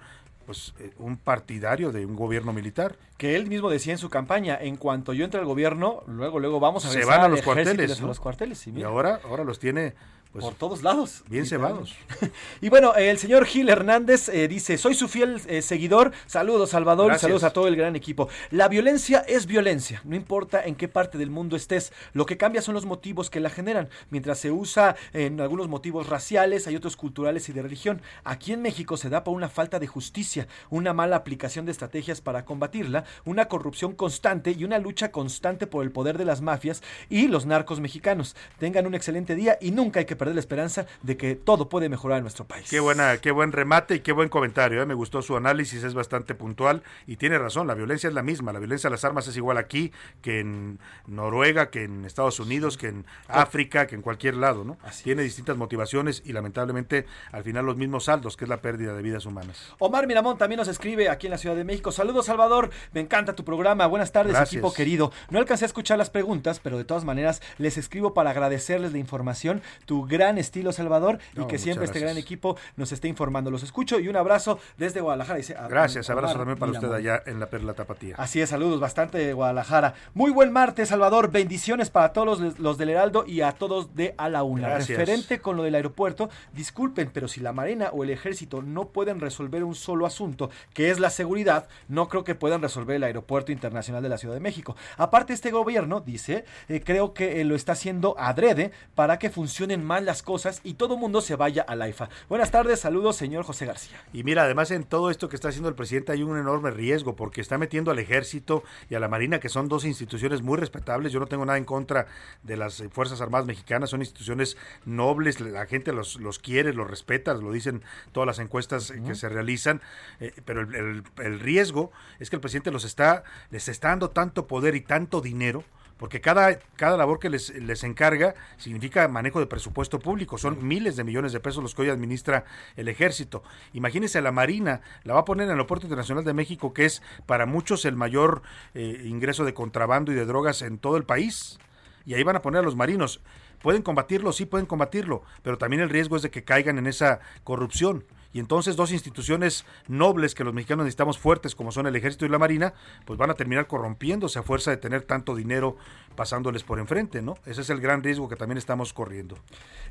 pues eh, un partidario de un gobierno militar. Que él mismo decía en su campaña, en cuanto yo entre al gobierno, luego, luego vamos a Se van a los cuarteles, a ¿no? los cuarteles. y Y ahora ahora los tiene pues, por todos lados. bien cebados. Y bueno, el señor Gil Hernández eh, dice, soy su fiel eh, seguidor, saludos Salvador, y Gracias. saludos a todo el gran equipo. La violencia es violencia, no importa en qué parte del mundo estés, lo que cambia son los motivos que la generan. Mientras se usa en algunos motivos raciales, hay otros culturales y de religión. Aquí en México se da por una falta de justicia, una mala aplicación de estrategias para combatirla, una corrupción constante y una lucha constante por el poder de las mafias y los narcos mexicanos. Tengan un excelente día y nunca hay que perder la esperanza de que todo puede mejorar en nuestro país. Qué buena, qué buen remate y qué buen comentario. ¿eh? Me gustó su análisis, es bastante puntual y tiene razón. La violencia es la misma. La violencia de las armas es igual aquí que en Noruega, que en Estados Unidos, que en África, que en cualquier lado, ¿no? tiene distintas motivaciones y lamentablemente al final los mismos saldos, que es la pérdida de vidas humanas. Omar Miramón también nos escribe aquí en la Ciudad de México. Saludos, Salvador. Me encanta tu programa. Buenas tardes, Gracias. equipo querido. No alcancé a escuchar las preguntas, pero de todas maneras les escribo para agradecerles la información, tu gran estilo, Salvador, y que siempre este gran equipo nos esté informando. Los escucho y un abrazo desde Guadalajara. Dice, a- Gracias, abrazo también para usted allá en la Perla Tapatía. Así es, saludos bastante de Guadalajara. Muy buen martes, Salvador. Bendiciones para todos los, los del Heraldo y a todos de A la Una. Gracias. Referente con lo del aeropuerto, disculpen, pero si la Marina o el Ejército no pueden resolver un solo asunto, que es la seguridad, no creo que puedan resolver el Aeropuerto Internacional de la Ciudad de México. Aparte, este gobierno, dice, eh, creo que eh, lo está haciendo adrede para que funcionen las cosas y todo mundo se vaya a la IFA. Buenas tardes, saludos, señor José García. Y mira, además en todo esto que está haciendo el presidente hay un enorme riesgo porque está metiendo al ejército y a la marina, que son dos instituciones muy respetables. Yo no tengo nada en contra de las Fuerzas Armadas Mexicanas, son instituciones nobles, la gente los, los quiere, los respeta, lo dicen todas las encuestas que se realizan, eh, pero el, el- el riesgo es que el presidente los está, les está dando tanto poder y tanto dinero. Porque cada, cada labor que les, les encarga significa manejo de presupuesto público. Son miles de millones de pesos los que hoy administra el ejército. Imagínense a la Marina, la va a poner en el Aeropuerto Internacional de México, que es para muchos el mayor eh, ingreso de contrabando y de drogas en todo el país. Y ahí van a poner a los marinos. Pueden combatirlo, sí pueden combatirlo, pero también el riesgo es de que caigan en esa corrupción. Y entonces dos instituciones nobles que los mexicanos necesitamos fuertes, como son el ejército y la marina, pues van a terminar corrompiéndose a fuerza de tener tanto dinero pasándoles por enfrente, ¿no? Ese es el gran riesgo que también estamos corriendo.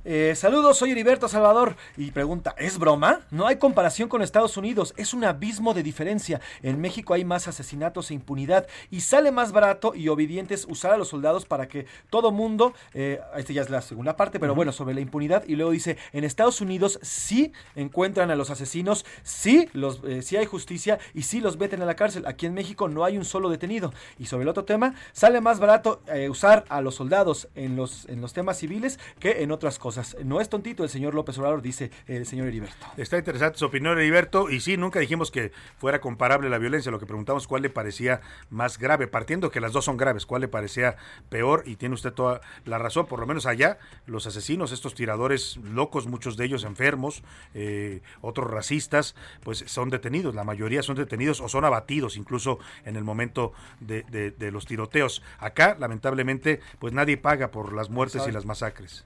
Eh, saludos, soy Heriberto Salvador. Y pregunta, ¿es broma? No hay comparación con Estados Unidos, es un abismo de diferencia. En México hay más asesinatos e impunidad y sale más barato y obedientes usar a los soldados para que todo mundo, eh, esta ya es la segunda parte, pero bueno, sobre la impunidad. Y luego dice, en Estados Unidos sí encuentran a los asesinos, sí, los, eh, sí hay justicia y sí los meten a la cárcel. Aquí en México no hay un solo detenido. Y sobre el otro tema, sale más barato eh, usar a los soldados en los, en los temas civiles que en otras cosas. No es tontito el señor López Obrador, dice el señor Heriberto. Está interesante su opinión, Heriberto. Y sí, nunca dijimos que fuera comparable la violencia. Lo que preguntamos cuál le parecía más grave, partiendo que las dos son graves, cuál le parecía peor. Y tiene usted toda la razón, por lo menos allá, los asesinos, estos tiradores locos, muchos de ellos enfermos, eh, otros racistas, pues son detenidos. La mayoría son detenidos o son abatidos incluso en el momento de, de- de los tiroteos. Acá, lamentablemente, pues nadie paga por las muertes y las masacres.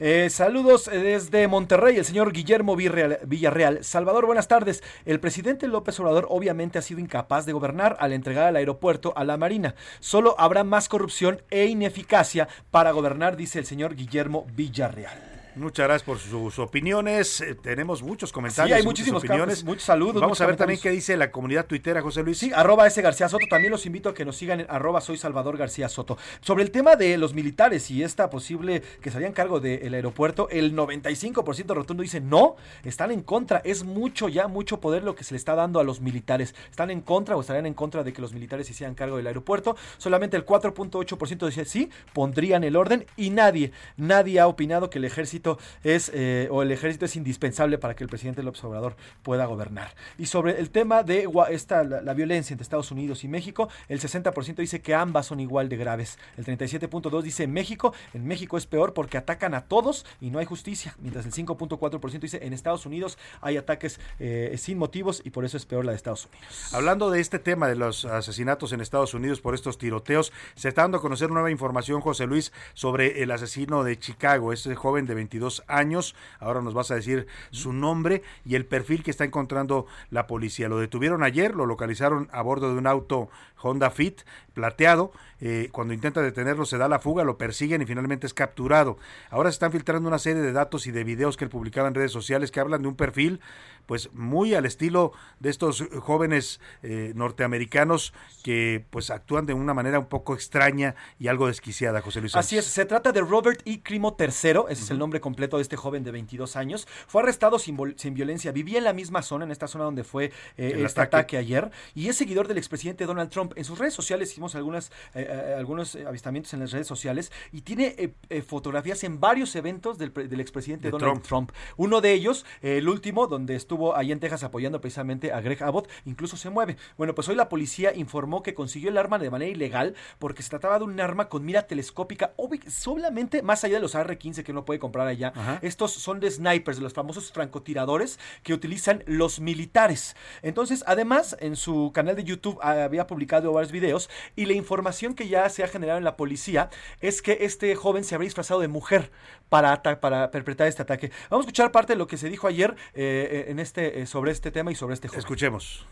Eh, saludos desde Monterrey, el señor Guillermo Villarreal. Salvador, buenas tardes. El presidente López Obrador obviamente ha sido incapaz de gobernar al entregar al aeropuerto a la Marina. Solo habrá más corrupción e ineficacia para gobernar, dice el señor Guillermo Villarreal. Muchas gracias por sus opiniones. Eh, tenemos muchos comentarios. hay y muchas muchísimos opiniones. muchos saludos, Vamos muchos a ver también qué dice la comunidad tuitera, José Luis. Sí, arroba ese García Soto. También los invito a que nos sigan en arroba soy Salvador García Soto. Sobre el tema de los militares y esta posible que se harían cargo del aeropuerto, el 95% rotundo dice no, están en contra. Es mucho ya, mucho poder lo que se le está dando a los militares. Están en contra o estarían en contra de que los militares se hicieran cargo del aeropuerto. Solamente el 4.8% dice sí, pondrían el orden y nadie, nadie ha opinado que el ejército es eh, o el ejército es indispensable para que el presidente López Obrador pueda gobernar. Y sobre el tema de esta, la, violencia entre Estados Unidos y México, el 60% dice que ambas son igual de graves. El 37.2 dice México, en México es peor porque atacan a todos y no hay justicia. Mientras el 5.4% dice en Estados Unidos hay ataques eh, sin motivos y por eso es peor la de Estados Unidos. Hablando de este tema de los asesinatos en Estados Unidos por estos tiroteos, se está dando a conocer nueva información, José Luis, sobre el asesino de Chicago, ese joven de 22 años. Ahora nos vas a decir su nombre y el perfil que está encontrando la policía. Lo detuvieron ayer, lo localizaron a bordo de un auto Honda Fit plateado. Eh, cuando intenta detenerlo se da la fuga, lo persiguen y finalmente es capturado. Ahora se están filtrando una serie de datos y de videos que él publicaba en redes sociales que hablan de un perfil pues muy al estilo de estos jóvenes eh, norteamericanos que pues actúan de una manera un poco extraña y algo desquiciada, José Luis. Así es, se trata de Robert E. Crimo III, ese es el nombre completo de este joven de 22 años. Fue arrestado sin, sin violencia. Vivía en la misma zona, en esta zona donde fue eh, El este ataque. ataque. ayer. Y es seguidor del expresidente Donald Trump. En sus redes sociales hicimos algunas, eh, eh, algunos avistamientos en las redes sociales y tiene eh, eh, fotografías en varios eventos del, del expresidente De Donald Trump. Uno de ellos, el último, donde estuvo ahí en Texas apoyando precisamente a Greg Abbott, incluso se mueve. Bueno, pues hoy la policía informó que consiguió el arma de manera ilegal porque se trataba de un arma con mira telescópica, solamente más allá de los AR-15 que uno puede comprar allá. Estos son de snipers, de los famosos francotiradores que utilizan los militares. Entonces, además, en su canal de YouTube había publicado varios videos y la información que ya se ha generado en la policía es que este joven se habría disfrazado de mujer para, ata- para perpetrar este ataque. Vamos a escuchar parte de lo que se dijo ayer eh, en este, eh, sobre este tema y sobre este joven. Escuchemos.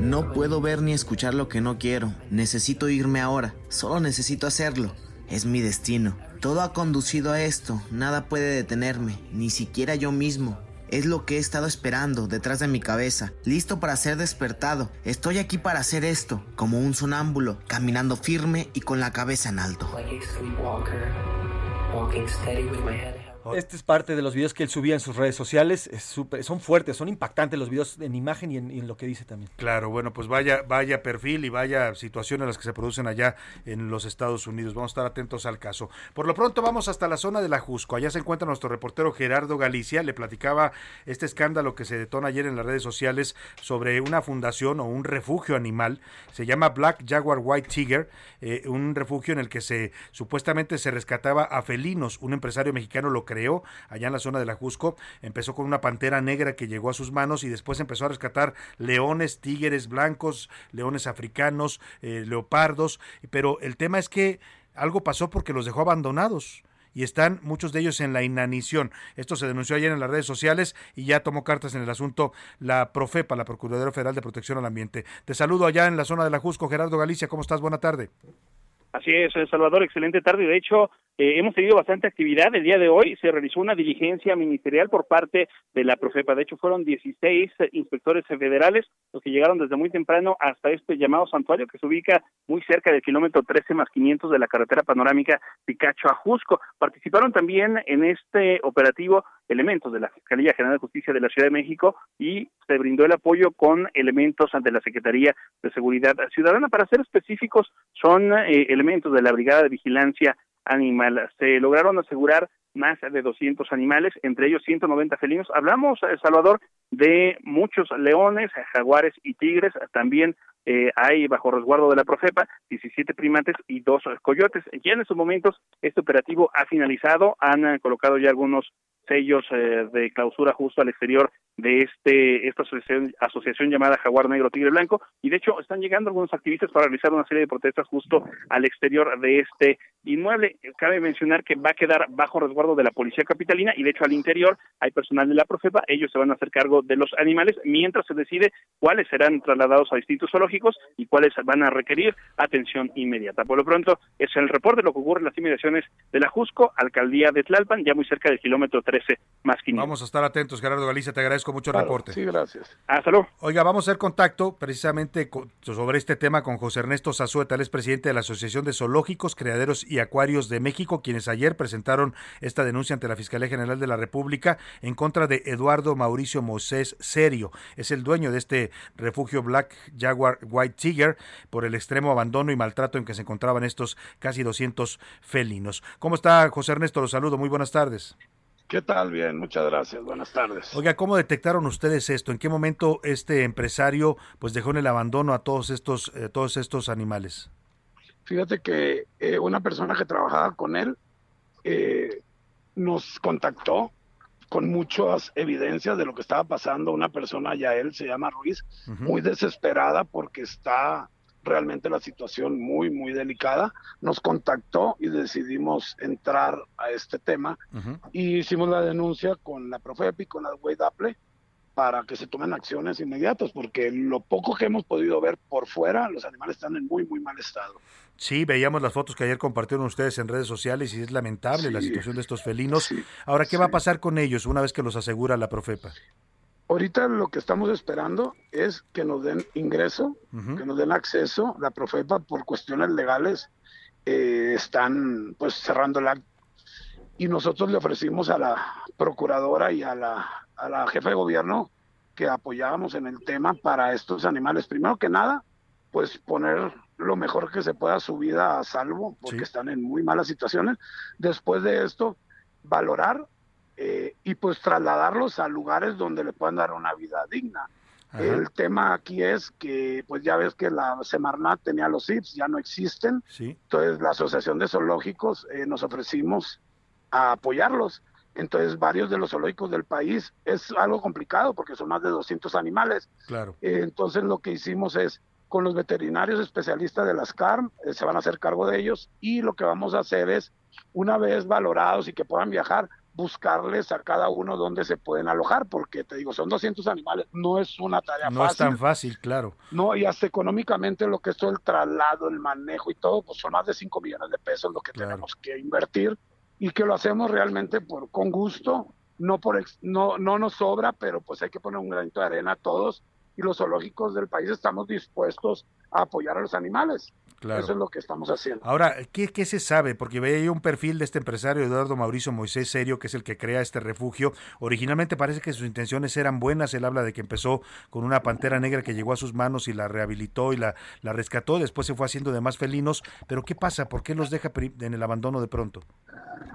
No puedo ver ni escuchar lo que no quiero. Necesito irme ahora. Solo necesito hacerlo. Es mi destino. Todo ha conducido a esto. Nada puede detenerme, ni siquiera yo mismo. Es lo que he estado esperando detrás de mi cabeza, listo para ser despertado. Estoy aquí para hacer esto, como un sonámbulo, caminando firme y con la cabeza en alto. Este es parte de los videos que él subía en sus redes sociales. Es súper- son fuertes, son impactantes los videos en imagen y en, y en lo que dice también. Claro, bueno, pues vaya, vaya perfil y vaya situaciones las que se producen allá en los Estados Unidos. Vamos a estar atentos al caso. Por lo pronto vamos hasta la zona de la Jusco. Allá se encuentra nuestro reportero Gerardo Galicia. Le platicaba este escándalo que se detona ayer en las redes sociales sobre una fundación o un refugio animal. Se llama Black Jaguar White Tiger, eh, un refugio en el que se supuestamente se rescataba a felinos. Un empresario mexicano lo creó allá en la zona de la Jusco. Empezó con una pantera negra que llegó a sus manos y después empezó a rescatar leones, tigres blancos, leones africanos, eh, leopardos. Pero el tema es que algo pasó porque los dejó abandonados. Y están muchos de ellos en la inanición. Esto se denunció ayer en las redes sociales y ya tomó cartas en el asunto la Profepa, la Procuradora Federal de Protección al Ambiente. Te saludo allá en la zona de la Jusco, Gerardo Galicia. ¿Cómo estás? Buena tarde. Así es, Salvador, excelente tarde. De hecho, eh, hemos tenido bastante actividad. El día de hoy se realizó una diligencia ministerial por parte de la Profepa. De hecho, fueron 16 eh, inspectores federales los que llegaron desde muy temprano hasta este llamado santuario que se ubica muy cerca del kilómetro 13 más 500 de la carretera panorámica Picacho a Jusco. Participaron también en este operativo elementos de la Fiscalía General de Justicia de la Ciudad de México y se brindó el apoyo con elementos ante la Secretaría de Seguridad Ciudadana. Para ser específicos, son eh, elementos de la Brigada de Vigilancia Animal. Se lograron asegurar más de 200 animales, entre ellos 190 felinos. Hablamos, eh, Salvador, de muchos leones, jaguares y tigres. También eh, hay bajo resguardo de la Profepa 17 primates y dos coyotes. Ya en estos momentos este operativo ha finalizado. Han eh, colocado ya algunos sellos de clausura justo al exterior de este esta asociación, asociación llamada Jaguar Negro Tigre Blanco y de hecho están llegando algunos activistas para realizar una serie de protestas justo al exterior de este inmueble. Cabe mencionar que va a quedar bajo resguardo de la policía capitalina y de hecho al interior hay personal de la Profepa, ellos se van a hacer cargo de los animales mientras se decide cuáles serán trasladados a distintos zoológicos y cuáles van a requerir atención inmediata. Por lo pronto es el reporte de lo que ocurre en las inmediaciones de la Jusco, alcaldía de Tlalpan, ya muy cerca del kilómetro 13 más 500. Vamos a estar atentos, Gerardo Galicia. Te agradezco mucho el Claro, reporte. sí, gracias. Hasta luego. Oiga, vamos a hacer contacto precisamente sobre este tema con José Ernesto Zazueta, él es presidente de la Asociación de Zoológicos, Criaderos y Acuarios de México, quienes ayer presentaron esta denuncia ante la Fiscalía General de la República en contra de Eduardo Mauricio Mosés Serio. Es el dueño de este refugio Black Jaguar White Tiger por el extremo abandono y maltrato en que se encontraban estos casi 200 felinos. ¿Cómo está José Ernesto? Los saludo. Muy buenas tardes. ¿Qué tal? Bien, muchas gracias. Buenas tardes. Oiga, ¿cómo detectaron ustedes esto? ¿En qué momento este empresario pues dejó en el abandono a todos estos eh, todos estos animales? Fíjate que eh, una persona que trabajaba con él eh, nos contactó con muchas evidencias de lo que estaba pasando. Una persona, ya él se llama Ruiz, muy desesperada porque está realmente la situación muy, muy delicada. Nos contactó y decidimos entrar a este tema y hicimos la denuncia con la Profepi, con la Apple para que se tomen acciones inmediatas, porque lo poco que hemos podido ver por fuera, los animales están en muy, muy mal estado. Sí, veíamos las fotos que ayer compartieron ustedes en redes sociales y es lamentable la situación de estos felinos. Ahora, ¿qué va a pasar con ellos una vez que los asegura la Profepa? Ahorita lo que estamos esperando es que nos den ingreso, Ujú. que nos den acceso, la Profepa por cuestiones legales eh, están pues cerrando el acto. Y nosotros le ofrecimos a la procuradora y a la, a la jefa de gobierno que apoyábamos en el tema para estos animales. Primero que nada, pues poner lo mejor que se pueda su vida a salvo, porque están en muy malas situaciones. Después de esto, valorar eh, y pues trasladarlos a lugares donde le puedan dar una vida digna. Ajá. El tema aquí es que, pues ya ves que la Semarnat tenía los IPS, ya no existen. Sí. Entonces la Asociación de Zoológicos eh, nos ofrecimos a apoyarlos. Entonces varios de los zoológicos del país es algo complicado porque son más de 200 animales. Claro. Eh, entonces lo que hicimos es con los veterinarios especialistas de las CARM, eh, se van a hacer cargo de ellos y lo que vamos a hacer es, una vez valorados y que puedan viajar, buscarles a cada uno donde se pueden alojar, porque te digo, son 200 animales, no es una tarea No es fácil. tan fácil, claro. No, y hasta económicamente lo que es todo el traslado, el manejo y todo, pues son más de 5 millones de pesos lo que tenemos que invertir y que lo hacemos realmente por con gusto, no por ex- no no nos sobra, pero pues hay que poner un granito de arena a todos y los zoológicos del país estamos dispuestos a apoyar a los animales. Claro. Eso es lo que estamos haciendo. Ahora, ¿qué, qué se sabe? Porque veía yo un perfil de este empresario Eduardo Mauricio Moisés Serio, que es el que crea este refugio. Originalmente parece que sus intenciones eran buenas. Él habla de que empezó con una pantera negra que llegó a sus manos y la rehabilitó y la, la rescató. Después se fue haciendo de más felinos. Pero ¿qué pasa? ¿Por qué los deja en el abandono de pronto?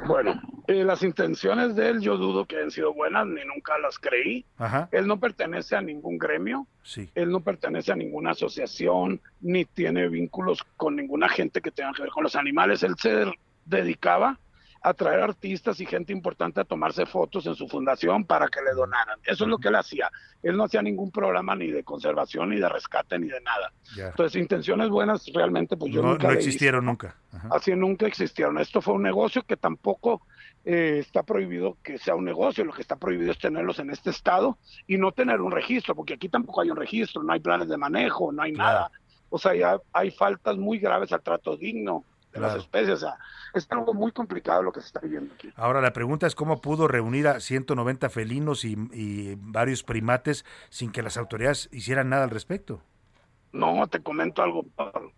Bueno, eh, las intenciones de él yo dudo que hayan sido buenas, ni nunca las creí. Ajá. Él no pertenece a ningún gremio, Sí. él no pertenece a ninguna asociación, ni tiene vínculos con ninguna gente que tenga que ver con los animales. Él se dedicaba a traer artistas y gente importante a tomarse fotos en su fundación para que le donaran. Eso es lo que él hacía. Él no hacía ningún programa ni de conservación, ni de rescate, ni de nada. Entonces, intenciones buenas realmente, pues yo No, nunca no hice, existieron nunca. Ajá. Así nunca existieron. Esto fue un negocio que tampoco eh, está prohibido que sea un negocio. Lo que está prohibido es tenerlos en este estado y no tener un registro, porque aquí tampoco hay un registro, no hay planes de manejo, no hay nada. O sea, ya hay faltas muy graves al trato digno Claro. las especies. O sea, es algo muy complicado lo que se está viviendo aquí. Ahora la pregunta es cómo pudo reunir a 190 felinos y, y varios primates sin que las autoridades hicieran nada al respecto. No, te comento algo.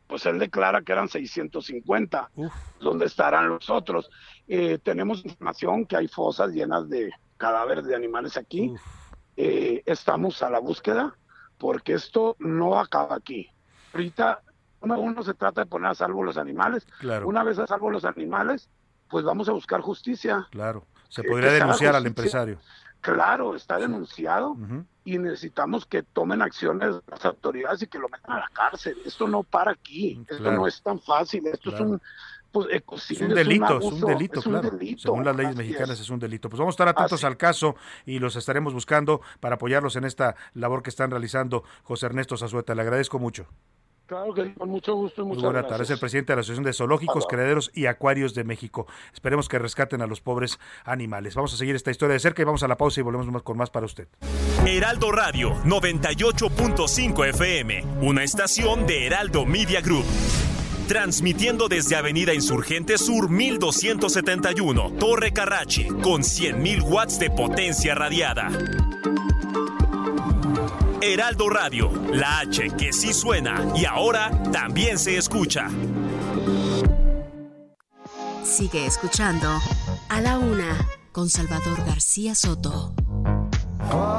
Pues él declara que eran 650. ¿Dónde estarán los otros? Eh, tenemos información que hay fosas llenas de cadáveres de animales aquí. Eh, estamos a la búsqueda porque esto no acaba aquí. Ahorita, uno, uno se trata de poner a salvo los animales. Claro. Una vez a salvo los animales, pues vamos a buscar justicia. Claro. Se podría denunciar al empresario. Claro, está denunciado y necesitamos que tomen acciones las autoridades y que lo metan a la cárcel. Esto no para aquí, esto no es tan fácil, esto Claro. es un pues, Es ecocidio, un delito, es abuso, un delito, es un claro. delito, Según las leyes mexicanas es. es. un delito. Pues vamos a estar atentos al caso y los estaremos buscando para apoyarlos en esta labor que están realizando José Ernesto Zazueta. Le agradezco mucho. Claro que sí, con mucho gusto y Muy muchas buena gracias. tarde. Es el presidente de la Asociación de Zoológicos, Criaderos y Acuarios de México. Esperemos que rescaten a los pobres animales. Vamos a seguir esta historia de cerca y vamos a la pausa y volvemos más- con más para usted. Heraldo Radio 98.5 FM, una estación de Heraldo Media Group. Transmitiendo desde Avenida Insurgente Sur 1271, Torre Carrachi, con 100.000 watts de potencia radiada. Heraldo Radio, la H que sí suena y ahora también se escucha. Sigue escuchando A la Una con Salvador García Soto. Our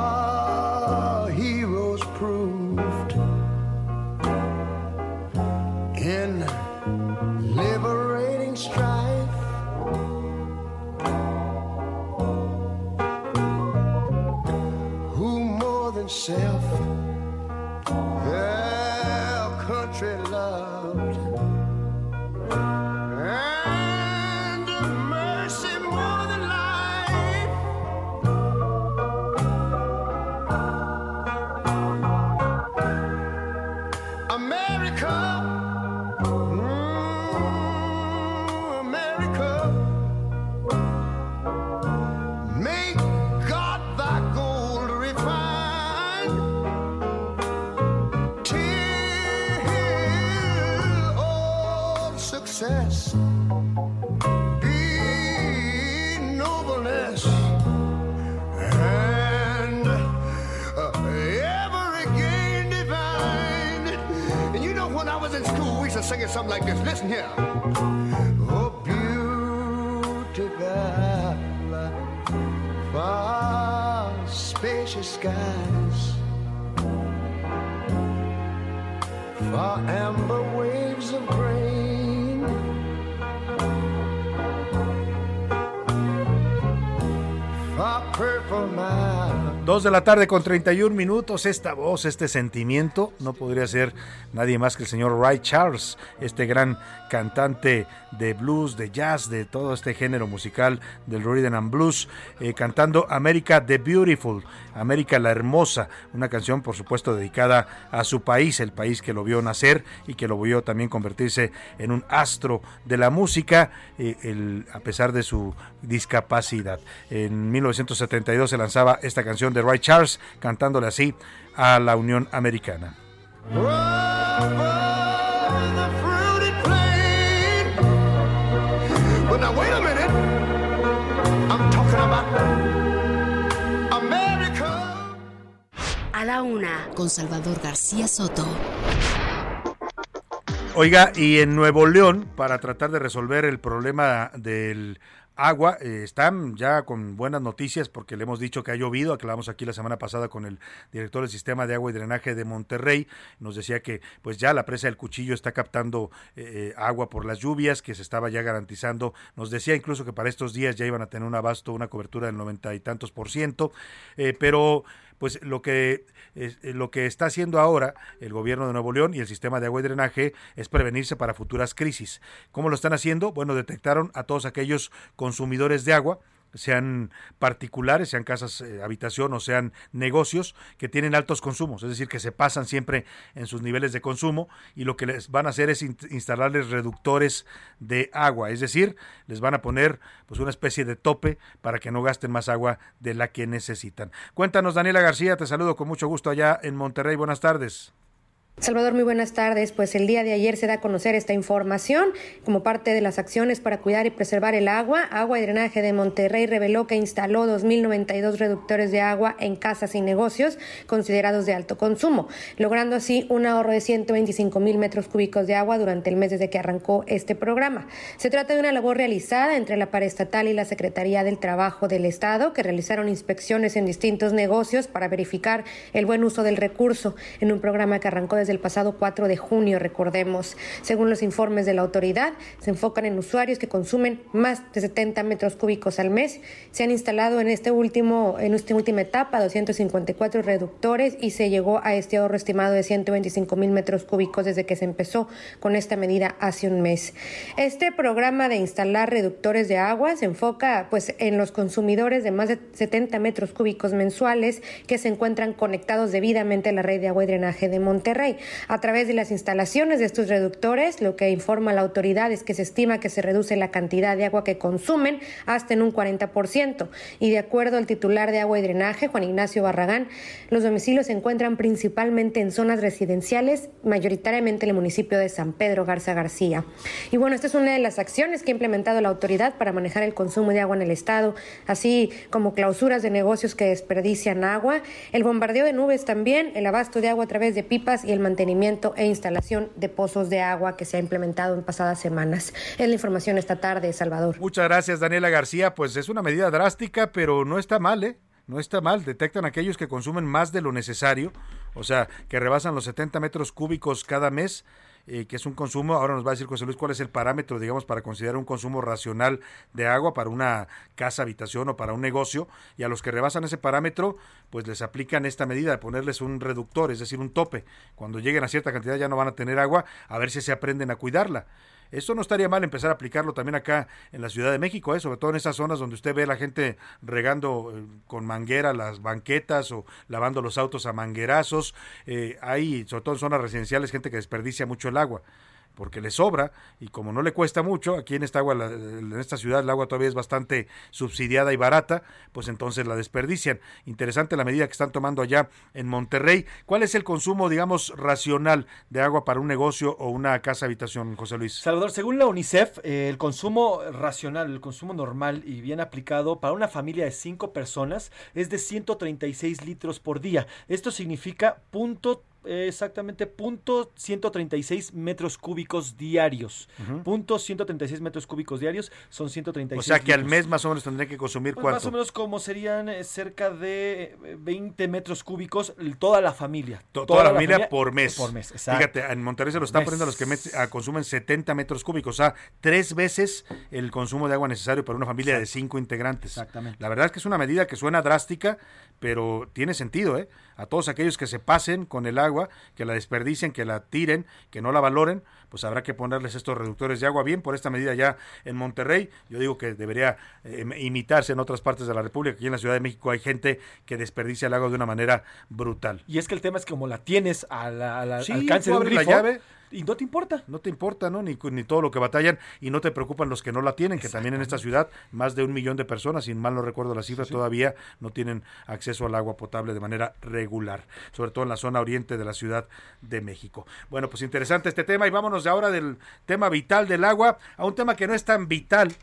sky. Dos de la tarde con 31 minutos. Esta voz, este sentimiento, no podría ser nadie más que el señor Ray Charles, este gran cantante de blues, de jazz, de todo este género musical del rhythm and blues, eh, cantando America the Beautiful, América la Hermosa, una canción por supuesto dedicada a su país, el país que lo vio nacer y que lo vio también convertirse en un astro de la música, eh, el- a pesar de su discapacidad. En 1972 se lanzaba esta canción de Ray Charles, cantándole así a la Unión Americana. A la una, con Salvador García Soto. Oiga, y en Nuevo León, para tratar de resolver el problema del agua, eh, están ya con buenas noticias porque le hemos dicho que ha llovido, aclaramos aquí la semana pasada con el director del sistema de agua y drenaje de Monterrey, nos decía que pues ya la presa del cuchillo está captando eh, agua por las lluvias, que se estaba ya garantizando, nos decía incluso que para estos días ya iban a tener un abasto, una cobertura del noventa y tantos por ciento, eh, pero pues lo que eh, lo que está haciendo ahora el gobierno de Nuevo León y el sistema de agua y drenaje es prevenirse para futuras crisis. ¿Cómo lo están haciendo? Bueno, detectaron a todos aquellos consumidores de agua sean particulares, sean casas, eh, habitación o sean negocios que tienen altos consumos, es decir, que se pasan siempre en sus niveles de consumo y lo que les van a hacer es in- instalarles reductores de agua, es decir, les van a poner pues una especie de tope para que no gasten más agua de la que necesitan. Cuéntanos, Daniela García, te saludo con mucho gusto allá en Monterrey. Buenas tardes. Salvador, muy buenas tardes. Pues el día de ayer se da a conocer esta información como parte de las acciones para cuidar y preservar el agua. Agua y Drenaje de Monterrey reveló que instaló 2.092 reductores de agua en casas y negocios considerados de alto consumo, logrando así un ahorro de 125 mil metros cúbicos de agua durante el mes desde que arrancó este programa. Se trata de una labor realizada entre la paraestatal y la Secretaría del Trabajo del Estado, que realizaron inspecciones en distintos negocios para verificar el buen uso del recurso en un programa que arrancó desde el pasado 4 de junio, recordemos. Según los informes de la autoridad, se enfocan en usuarios que consumen más de 70 metros cúbicos al mes. Se han instalado en este último, en esta última etapa 254 reductores y se llegó a este ahorro estimado de 125 mil metros cúbicos desde que se empezó con esta medida hace un mes. Este programa de instalar reductores de agua se enfoca pues en los consumidores de más de 70 metros cúbicos mensuales que se encuentran conectados debidamente a la red de agua y drenaje de Monterrey. A través de las instalaciones de estos reductores, lo que informa la autoridad es que se estima que se reduce la cantidad de agua que consumen hasta en un 40%. Y de acuerdo al titular de agua y drenaje, Juan Ignacio Barragán, los domicilios se encuentran principalmente en zonas residenciales, mayoritariamente en el municipio de San Pedro Garza García. Y bueno, esta es una de las acciones que ha implementado la autoridad para manejar el consumo de agua en el estado, así como clausuras de negocios que desperdician agua, el bombardeo de nubes también, el abasto de agua a través de pipas y el mantenimiento e instalación de pozos de agua que se ha implementado en pasadas semanas. Es la información esta tarde, Salvador. Muchas gracias, Daniela García. Pues es una medida drástica, pero no está mal, ¿eh? No está mal. Detectan aquellos que consumen más de lo necesario, o sea, que rebasan los 70 metros cúbicos cada mes. Eh, que es un consumo, ahora nos va a decir José Luis cuál es el parámetro, digamos, para considerar un consumo racional de agua para una casa, habitación o para un negocio, y a los que rebasan ese parámetro, pues les aplican esta medida de ponerles un reductor, es decir, un tope. Cuando lleguen a cierta cantidad ya no van a tener agua, a ver si se aprenden a cuidarla. Eso no estaría mal empezar a aplicarlo también acá en la Ciudad de México, ¿eh? sobre todo en esas zonas donde usted ve a la gente regando eh, con manguera las banquetas o lavando los autos a manguerazos. Eh, hay, sobre todo en zonas residenciales, gente que desperdicia mucho el agua porque le sobra y como no le cuesta mucho, aquí en esta agua, en esta ciudad el agua todavía es bastante subsidiada y barata, pues entonces la desperdician. Interesante la medida que están tomando allá en Monterrey. ¿Cuál es el consumo, digamos, racional de agua para un negocio o una casa habitación, José Luis? Salvador, según la UNICEF, eh, el consumo racional, el consumo normal y bien aplicado para una familia de cinco personas es de 136 litros por día. Esto significa punto exactamente punto 136 metros cúbicos diarios. Ujú. Punto 136 metros cúbicos diarios son 136 O sea que al mes más o menos tendría que consumir Pues cuánto. más o menos como serían eh, cerca de eh, 20 metros cúbicos toda la familia. To- Toda, la familia, por mes. Por mes, exacto. Fíjate, en Monterrey se lo están Mes. poniendo a los que a- consumen 70 metros cúbicos, o sea, tres veces el consumo de agua necesario para una familia de cinco integrantes. Exactamente. La verdad es que es una medida que suena drástica, pero tiene sentido, ¿eh? A todos aquellos que se pasen con el agua, que la desperdicien, que la tiren, que no la valoren, pues habrá que ponerles estos reductores de agua bien por esta medida ya en Monterrey. Yo digo que debería eh, imitarse en otras partes de la República. Aquí en la Ciudad de México hay gente que desperdicia el agua de una manera brutal. Y es que el tema es que como la tienes a la- a la- Sí, al alcance de un la llave. Y no te importa. No te importa, ¿no? Ni, ni todo lo que batallan y no te preocupan los que no la tienen, que también en esta ciudad más de un millón de personas, sin mal no recuerdo la cifra, todavía no tienen acceso al agua potable de manera regular, sobre todo en la zona oriente de la Ciudad de México. Bueno, pues interesante este tema y vámonos de ahora del tema vital del agua a un tema que no es tan vital.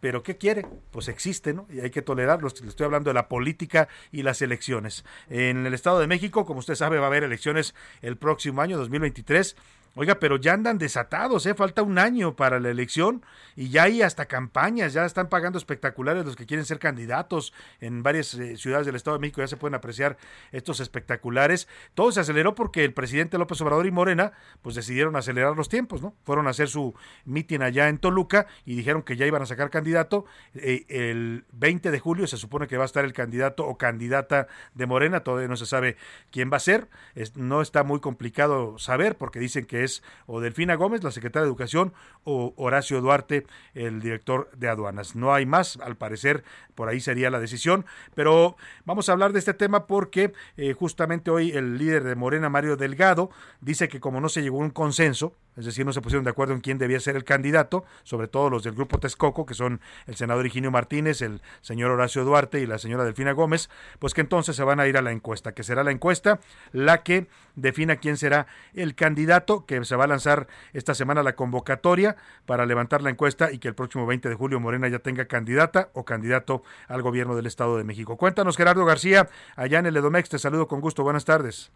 Pero ¿qué quiere? Pues existe, ¿no? Y hay que tolerarlo. Le estoy hablando de la política y las elecciones. En el Estado de México, como usted sabe, va a haber elecciones el próximo año, 2023. Oiga, pero ya andan desatados, ¿eh? Falta un año para la elección y ya hay hasta campañas, ya están pagando espectaculares los que quieren ser candidatos en varias eh, ciudades del Estado de México, ya se pueden apreciar estos espectaculares. Todo se aceleró porque el presidente López Obrador y Morena pues decidieron acelerar los tiempos, ¿no? Fueron a hacer su mitin allá en Toluca y dijeron que ya iban a sacar candidato. Eh, el 20 de julio se supone que va a estar el candidato o candidata de Morena, todavía no se sabe quién va a ser, no está muy complicado saber porque dicen que es o Delfina Gómez, la secretaria de Educación, o Horacio Duarte, el director de aduanas. No hay más, al parecer, por ahí sería la decisión, pero vamos a hablar de este tema porque eh, justamente hoy el líder de Morena, Mario Delgado, dice que como no se llegó a un consenso, es decir, no se pusieron de acuerdo en quién debía ser el candidato, sobre todo los del grupo Texcoco, que son el senador Higinio Martínez, el señor Horacio Duarte y la señora Delfina Gómez, pues que entonces se van a ir a la encuesta, que será la encuesta la que defina quién será el candidato, que se va a lanzar esta semana la convocatoria para levantar la encuesta y que el próximo 20 de julio Morena ya tenga candidata o candidato al gobierno del Estado de México. Cuéntanos, Gerardo García, allá en el Edomex, te saludo con gusto, buenas tardes.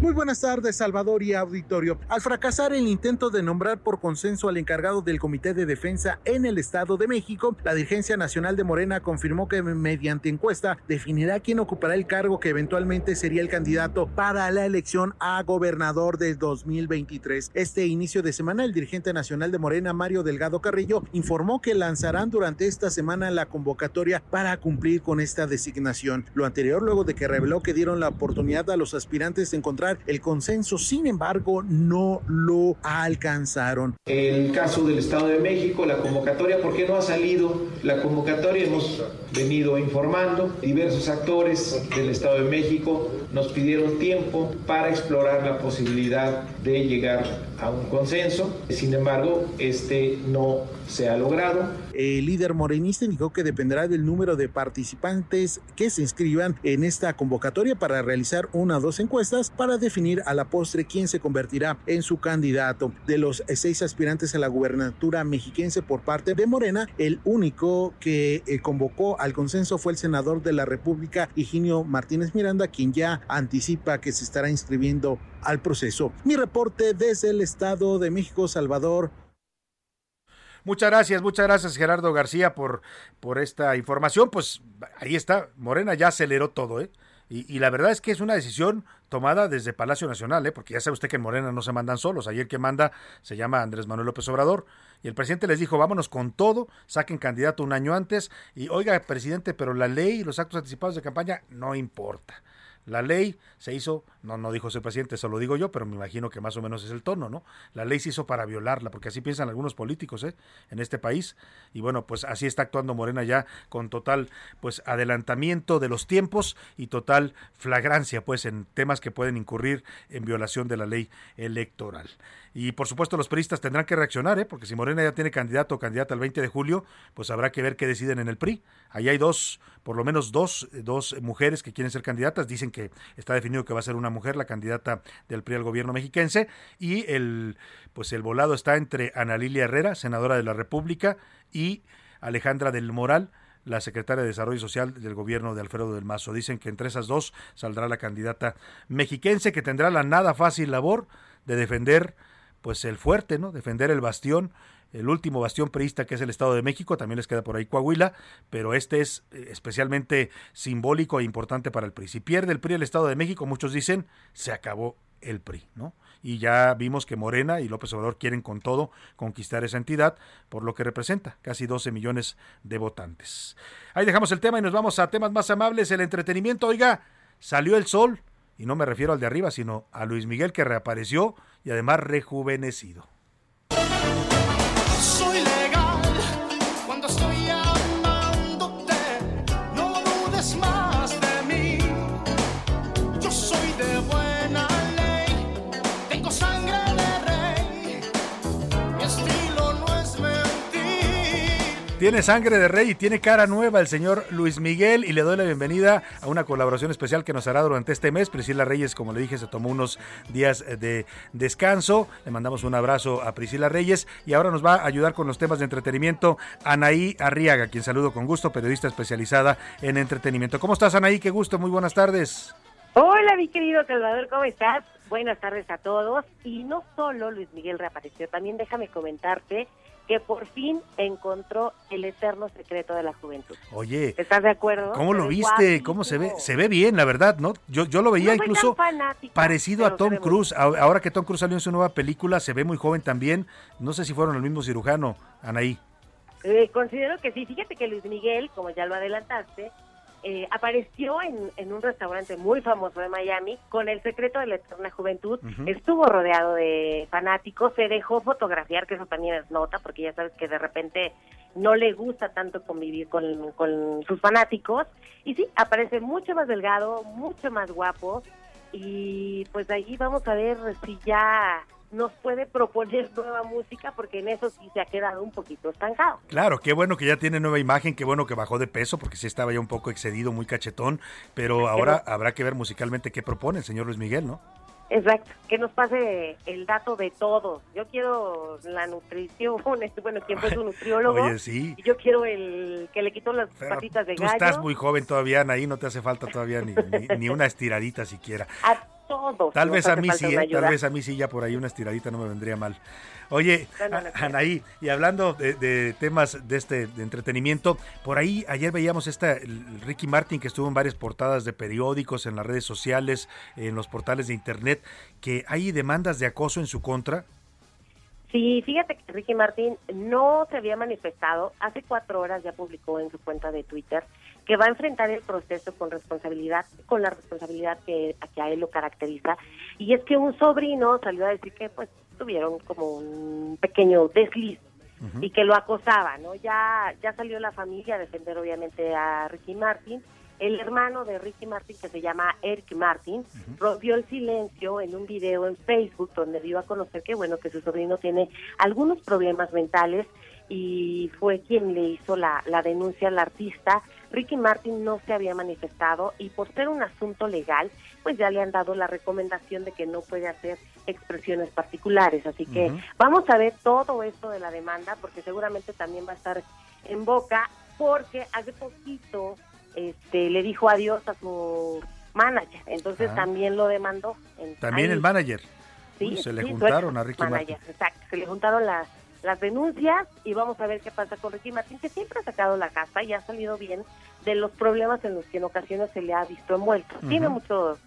Muy buenas tardes, Salvador y auditorio. Al fracasar el intento de nombrar por consenso al encargado del Comité de Defensa en el Estado de México, la dirigencia nacional de Morena confirmó que mediante encuesta definirá quién ocupará el cargo que eventualmente sería el candidato para la elección a gobernador del 2023. Este inicio de semana, el dirigente nacional de Morena, Mario Delgado Carrillo, informó que lanzarán durante esta semana la convocatoria para cumplir con esta designación. Lo anterior luego de que reveló que dieron la oportunidad a los aspirantes encontrar el consenso, sin embargo, no lo alcanzaron. El caso del Estado de México, la convocatoria, ¿por qué no ha salido la convocatoria? Hemos venido informando, diversos actores del Estado de México nos pidieron tiempo para explorar la posibilidad de llegar a un consenso, sin embargo, este no se ha logrado. El líder morenista indicó que dependerá del número de participantes que se inscriban en esta convocatoria para realizar una o dos encuestas para definir a la postre quién se convertirá en su candidato. De los seis aspirantes a la gubernatura mexiquense por parte de Morena, el único que eh, convocó al consenso fue el senador de la República, Higinio Martínez Miranda, quien ya anticipa que se estará inscribiendo al proceso. Mi reporte desde el Estado de México, Salvador. Muchas gracias, muchas gracias Gerardo García por, por esta información. Pues ahí está, Morena ya aceleró todo, ¿eh? Y, y la verdad es que es una decisión tomada desde Palacio Nacional, ¿eh? porque ya sabe usted que en Morena no se mandan solos. Ayer que manda se llama Andrés Manuel López Obrador y el presidente les dijo, vámonos con todo, saquen candidato un año antes y oiga, presidente, pero la ley y los actos anticipados de campaña no importa. La ley se hizo, no, no dijo ese presidente, eso lo digo yo, pero me imagino que más o menos es el tono, ¿no? La ley se hizo para violarla, porque así piensan algunos políticos, ¿eh? En este país. Y bueno, pues así está actuando Morena ya con total, pues, adelantamiento de los tiempos y total flagrancia, pues, en temas que pueden incurrir en violación de la ley electoral. Y por supuesto los peristas tendrán que reaccionar, ¿eh? porque si Morena ya tiene candidato o candidata el 20 de julio, pues habrá que ver qué deciden en el PRI. Ahí hay dos, por lo menos dos, dos mujeres que quieren ser candidatas. Dicen que está definido que va a ser una mujer la candidata del PRI al gobierno mexiquense. Y el, pues el volado está entre Ana Lilia Herrera, senadora de la República, y Alejandra del Moral, la secretaria de Desarrollo Social del gobierno de Alfredo del Mazo. Dicen que entre esas dos saldrá la candidata mexiquense que tendrá la nada fácil labor de defender pues el fuerte, ¿no? Defender el bastión, el último bastión priista que es el Estado de México, también les queda por ahí Coahuila, pero este es eh, especialmente simbólico e importante para el PRI. Si pierde el PRI el Estado de México, muchos dicen, se acabó el PRI, ¿no? Y ya vimos que Morena y López Obrador quieren con todo conquistar esa entidad, por lo que representa casi 12 millones de votantes. Ahí dejamos el tema y nos vamos a temas más amables, el entretenimiento. Oiga, salió el sol, y no me refiero al de arriba, sino a Luis Miguel que reapareció y además rejuvenecido. Tiene sangre de rey y tiene cara nueva el señor Luis Miguel y le doy la bienvenida a una colaboración especial que nos hará durante este mes. Priscila Reyes, como le dije, se tomó unos días eh, de descanso. Le mandamos un abrazo a Priscila Reyes y ahora nos va a ayudar con los temas de entretenimiento Anaí Arriaga, quien saludo con gusto, periodista especializada en entretenimiento. ¿Cómo estás Anaí? Qué gusto, muy buenas tardes. Hola, mi querido Salvador, ¿cómo estás? Buenas tardes a todos. Y no solo Luis Miguel reapareció, también déjame comentarte que por fin encontró el eterno secreto de la juventud. Oye, ¿Estás de acuerdo? ¿Cómo lo viste? ¿Cómo se ve? Se ve bien, la verdad, ¿no? Yo, yo lo veía No incluso parecido a Tom Cruise. Ahora que Tom Cruise salió en su nueva película, se ve muy joven también. No sé si fueron el mismo cirujano, Anaí. Eh, considero que sí. Fíjate que Luis Miguel, como ya lo adelantaste, eh, apareció en, en un restaurante muy famoso de Miami con el secreto de la eterna juventud. Estuvo rodeado de fanáticos, se dejó fotografiar, que eso también es nota, porque ya sabes que de repente no le gusta tanto convivir con, con sus fanáticos. Y sí, aparece mucho más delgado, mucho más guapo. Y pues ahí vamos a ver si ya nos puede proponer nueva música, porque en eso sí se ha quedado un poquito estancado. Claro, qué bueno que ya tiene nueva imagen, qué bueno que bajó de peso, porque sí estaba ya un poco excedido, muy cachetón. Pero ahora habrá que ver musicalmente qué propone el señor Luis Miguel, ¿no? Exacto, que nos pase el dato de todos. Yo quiero la nutrición, bueno, quien fue su nutriólogo. Oye, sí. Y yo quiero el que le quitó las patitas de Tú gallo. estás muy joven todavía, Anaí, no te hace falta todavía ni, ni- ni una estiradita siquiera. A todos. Tal vez a mí sí, ¿eh? tal vez a mí sí ya por ahí una estiradita no me vendría mal. Oye, No, no, Anaí, y hablando de, de temas de este de entretenimiento, por ahí ayer veíamos esta Ricky Martin que estuvo en varias portadas de periódicos, en las redes sociales, en los portales de internet, que hay demandas de acoso en su contra. Sí, fíjate que Ricky Martín no se había manifestado. Hace cuatro horas ya publicó en su cuenta de Twitter que va a enfrentar el proceso con responsabilidad, con la responsabilidad que, que a él lo caracteriza. Y es que un sobrino salió a decir que pues tuvieron como un pequeño desliz y que lo acosaba, ¿no? Ya, ya salió la familia a defender obviamente a Ricky Martin. El hermano de Ricky Martin, que se llama Eric Martin, rompió el silencio en un video en Facebook donde dio a conocer que, bueno, que su sobrino tiene algunos problemas mentales y fue quien le hizo la, la denuncia al artista. Ricky Martin no se había manifestado y por ser un asunto legal, pues ya le han dado la recomendación de que no puede hacer expresiones particulares. Así que vamos a ver todo esto de la demanda porque seguramente también va a estar en boca porque hace poquito este le dijo adiós a su manager, entonces Ah. también lo demandó. En- También ahí. el manager. Sí, Uy, se le sí, juntaron a Ricky Martin. Exacto, se le juntaron las, las denuncias y vamos a ver qué pasa con Ricky Martin, que siempre ha sacado la casa y ha salido bien de los problemas en los que en ocasiones se le ha visto envuelto. Tiene mucho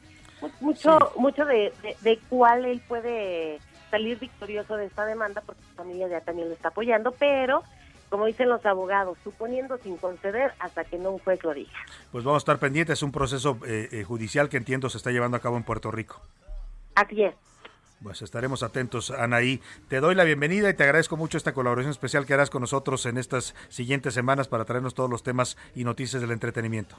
mu- mucho mucho de, de, de cuál él puede salir victorioso de esta demanda porque su familia ya también lo está apoyando, pero como dicen los abogados, suponiendo sin conceder hasta que no un juez lo diga. Pues vamos a estar pendientes, es un proceso eh, eh, judicial que entiendo se está llevando a cabo en Puerto Rico. Así es. Pues estaremos atentos, Anaí. Te doy la bienvenida y te agradezco mucho esta colaboración especial que harás con nosotros en estas siguientes semanas para traernos todos los temas y noticias del entretenimiento.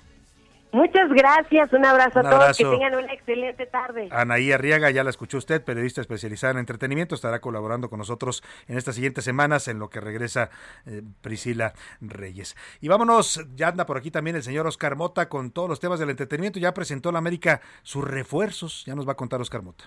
Muchas gracias, un abrazo Un a todos, que tengan una excelente tarde. Anaí Arriaga, ya la escuchó usted, periodista especializada en entretenimiento, estará colaborando con nosotros en estas siguientes semanas en lo que regresa eh, Priscila Reyes. Y vámonos, ya anda por aquí también el señor Oscar Mota con todos los temas del entretenimiento, ya presentó a la América sus refuerzos, ya nos va a contar Oscar Mota.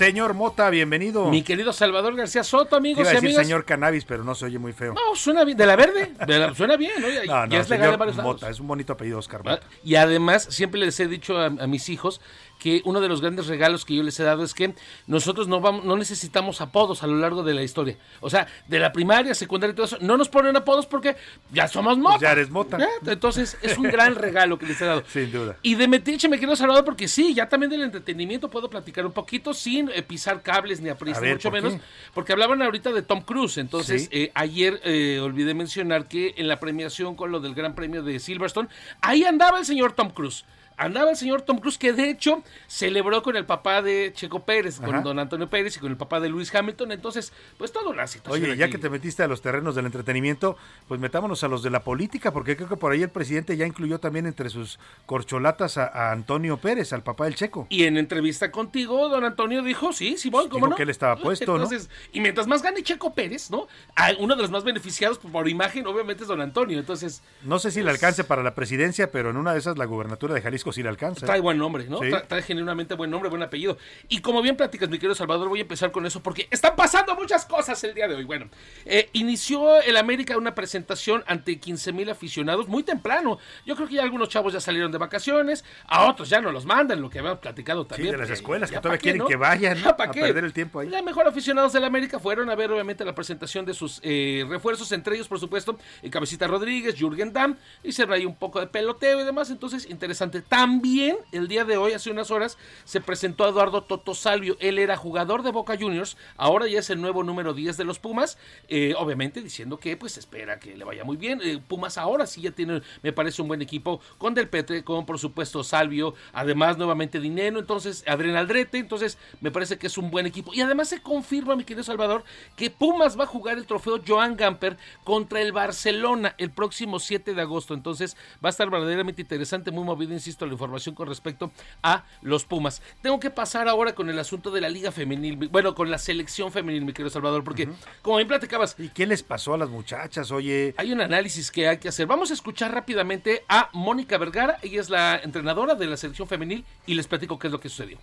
Señor Mota, bienvenido. Mi querido Salvador García Soto, amigos iba a y decir amigas. señor Cannabis, pero no se oye muy feo. No, suena bien. ¿De la verde? De la- suena bien, ¿no? Ya, No, no, ya es legal señor en varios lados. Mota, es un bonito apellido, Oscar Mota. Y además, siempre les he dicho a, a mis hijos que uno de los grandes regalos que yo les he dado es que nosotros no vamos, no necesitamos apodos a lo largo de la historia. O sea, de la primaria, secundaria y todo eso, no nos ponen apodos porque ya somos mota. Pues ya eres mota. ¿Eh? Entonces, es un gran regalo que les he dado. Sin duda. Y de Metiche me quiero saludar porque sí, ya también del entretenimiento puedo platicar un poquito sin eh, pisar cables ni aprietar, A ver, mucho ¿por menos. qué? Porque hablaban ahorita de Tom Cruise. Entonces, Sí. eh, ayer eh, olvidé mencionar que en la premiación con lo del Gran Premio de Silverstone, ahí andaba el señor Tom Cruise. Andaba el señor Tom Cruise que de hecho celebró con el papá de Checo Pérez, con don Antonio Pérez y con el papá de Luis Hamilton. Entonces, pues toda una situación. Oye, ya aquí. que te metiste a los terrenos del entretenimiento, pues metámonos a los de la política, porque creo que por ahí el presidente ya incluyó también entre sus corcholatas a, a Antonio Pérez, al papá del Checo. Y en entrevista contigo, don Antonio dijo, sí, sí, voy, ¿cómo Dijo no? que él estaba puesto, ¿no? Entonces, Y mientras más gane Checo Pérez, ¿no? Ah, Uno de los más beneficiados por, por imagen, obviamente, es don Antonio. Entonces, No sé si le alcance para la presidencia, pero en una de esas la gubernatura de Jalisco sí le alcanza. trae buen nombre, ¿no? Sí. Tra- Trae genuinamente buen nombre, buen apellido. Y como bien platicas, mi querido Salvador, voy a empezar con eso porque están pasando muchas cosas el día de hoy. Bueno, eh, inició el América una presentación ante 15 mil aficionados muy temprano. Yo creo que ya algunos chavos ya salieron de vacaciones, a otros ya no los mandan, lo que habíamos platicado Sí, también. de las escuelas que todavía qué, quieren ¿no? que vayan ¿no? A qué. perder el tiempo ahí. La mejor aficionados del América fueron a ver obviamente la presentación de sus eh, refuerzos, entre ellos por supuesto el Cabecita Rodríguez, Jürgen Damm, hicieron ahí un poco de peloteo y demás, entonces interesante. También el día de hoy, hace unas horas, se presentó Eduardo Toto Salvio, él era jugador de Boca Juniors, ahora ya es el nuevo número 10 de los Pumas, eh, obviamente diciendo que pues espera que le vaya muy bien. Eh, Pumas ahora sí ya tiene, me parece un buen equipo, con Del Petre, con por supuesto Salvio, además nuevamente Dinero, entonces Adrián Aldrete, entonces me parece que es un buen equipo. Y además se confirma, mi querido Salvador, que Pumas va a jugar el trofeo Joan Gamper contra el Barcelona el próximo 7 de agosto. Entonces va a estar verdaderamente interesante, muy movido, insisto, la información con respecto a los Pumas. Tengo que pasar ahora con el asunto de la Liga Femenil, bueno, con la selección femenil, mi querido Salvador, porque como bien platicabas. ¿Y qué les pasó a las muchachas? Oye. Hay un análisis que hay que hacer. Vamos a escuchar rápidamente a Mónica Vergara, ella es la entrenadora de la selección femenil y les platico qué es lo que sucedió.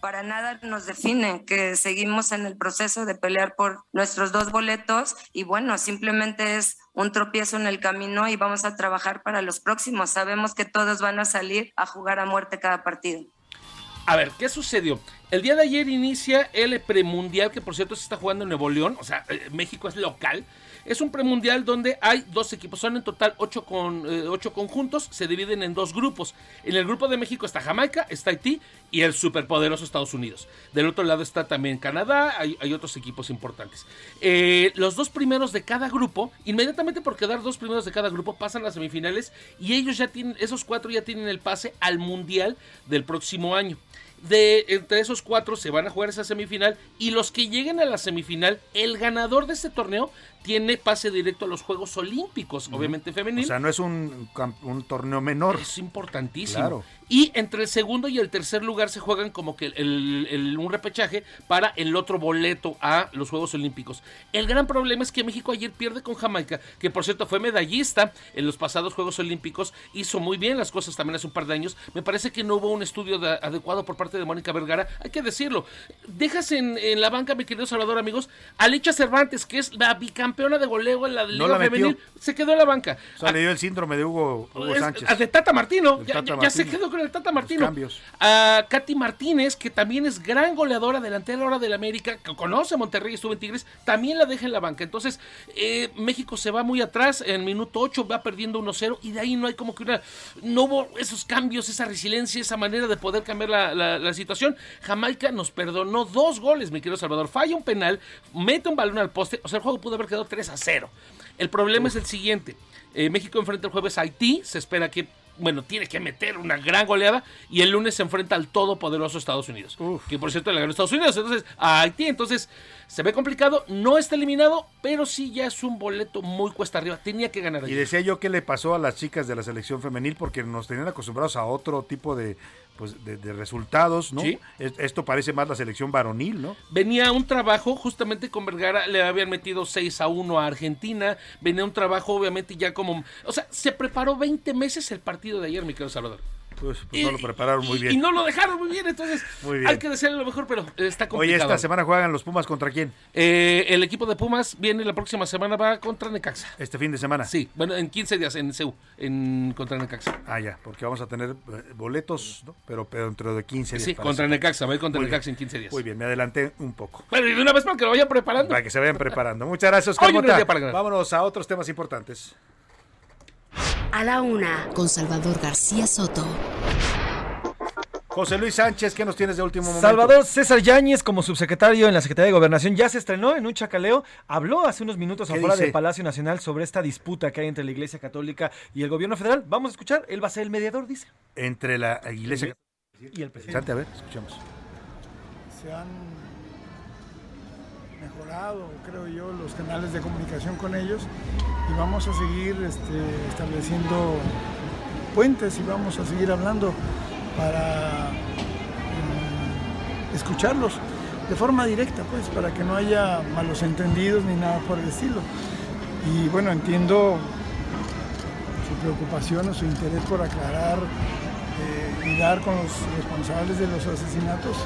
Para nada nos define, que seguimos en el proceso de pelear por nuestros dos boletos y bueno, simplemente es un tropiezo en el camino y vamos a trabajar para los próximos. Sabemos que todos van a salir a jugar a muerte cada partido. A ver, ¿qué sucedió? El día de ayer inicia el premundial, que por cierto se está jugando en Nuevo León, o sea, eh, México es local. Es un premundial donde hay dos equipos, son en total ocho, con, eh, ocho conjuntos, se dividen en dos grupos. En el grupo de México está Jamaica, está Haití y el superpoderoso Estados Unidos. Del otro lado está también Canadá, hay, hay otros equipos importantes. Eh, los dos primeros de cada grupo, inmediatamente por quedar dos primeros de cada grupo, pasan las semifinales y ellos ya tienen, esos cuatro ya tienen el pase al Mundial del próximo año. De entre esos cuatro se van a jugar esa semifinal y los que lleguen a la semifinal, el ganador de este torneo tiene pase directo a los Juegos Olímpicos, obviamente femenil. O sea, no es un, un torneo menor. Es importantísimo. Claro. Y entre el segundo y el tercer lugar se juegan como que el- el- un repechaje para el otro boleto a los Juegos Olímpicos. El gran problema es que México ayer pierde con Jamaica, que por cierto fue medallista en los pasados Juegos Olímpicos, hizo muy bien las cosas también hace un par de años. Me parece que no hubo un estudio de- adecuado por parte de Mónica Vergara, hay que decirlo. Dejas en, en la banca, mi querido Salvador, amigos, a Licha Cervantes, que es la bicampeona de goleo en la Liga la metió. Femenil, se quedó en la banca. O sea, le dio el síndrome de Hugo, Hugo Sánchez. de Tata Martino. Ya, Tata ya- ya se quedó con el Tata Martino. cambios. A Katy Martínez, que también es gran goleadora delantera del América, que conoce Monterrey, estuvo en Tigres, también la deja en la banca. Entonces, eh, México se va muy atrás. En minuto 8 va perdiendo 1-0 y de ahí no hay como que una. No hubo esos cambios, esa resiliencia, esa manera de poder cambiar la, la- la situación. Jamaica nos perdonó dos goles, mi querido Salvador. Falla un penal, mete un balón al poste. O sea, el juego pudo haber quedado 3 a 0. El problema es el siguiente. Eh, México enfrenta el jueves a Haití. Se espera que, bueno, tiene que meter una gran goleada. Y el lunes se enfrenta al todopoderoso Estados Unidos. Que por cierto le ganó Estados Unidos. Entonces, a Haití. Entonces, se ve complicado. No está eliminado, pero sí ya es un boleto muy cuesta arriba. Tenía que ganar Y ayer. decía yo qué le pasó a las chicas de la selección femenil porque nos tenían acostumbrados a otro tipo de, pues, de, de resultados, ¿no? Sí. Es- Esto parece más la selección varonil, ¿no? Venía un trabajo, justamente con Vergara le habían metido 6 a 1 a Argentina. Venía un trabajo, obviamente, ya como. O sea, se preparó 20 meses el partido de ayer, mi querido Salvador. Pues, pues no lo prepararon muy bien. Y no lo dejaron muy bien, entonces Muy bien. hay que desearle lo mejor, pero está Oye, complicado. esta semana juegan los Pumas contra quién? Eh, el equipo de Pumas viene la próxima semana, va contra Necaxa. Este fin de semana. Sí, bueno, en 15 días en CEU, en contra Necaxa. Ah, ya, porque vamos a tener eh, boletos, ¿no? pero, pero dentro de 15 días. Sí, contra eso. Necaxa, va a ir contra Muy bien. Necaxa en 15 días. Muy bien, me adelanté un poco. Bueno, y de una vez para que lo vayan preparando. Para que se vayan preparando. Muchas gracias, Oscar Hoy no es Mota. día para ganar. Vámonos a otros temas importantes. A la una, con Salvador García Soto. José Luis Sánchez, ¿qué nos tienes de último momento? Salvador César Yáñez, como subsecretario en la Secretaría de Gobernación, ya se estrenó en un chacaleo. Habló hace unos minutos ¿Qué afuera dice? del Palacio Nacional sobre esta disputa que hay entre la Iglesia Católica y el gobierno federal. Vamos a escuchar, él va a ser el mediador, dice. Entre la iglesia y el presidente. A ver, escuchamos. se han creo yo, los canales de comunicación con ellos y vamos a seguir este, estableciendo puentes y vamos a seguir hablando para mm, escucharlos de forma directa, pues, para que no haya malos entendidos ni nada por el estilo. Y bueno, entiendo su preocupación o su interés por aclarar eh, y dar con los responsables de los asesinatos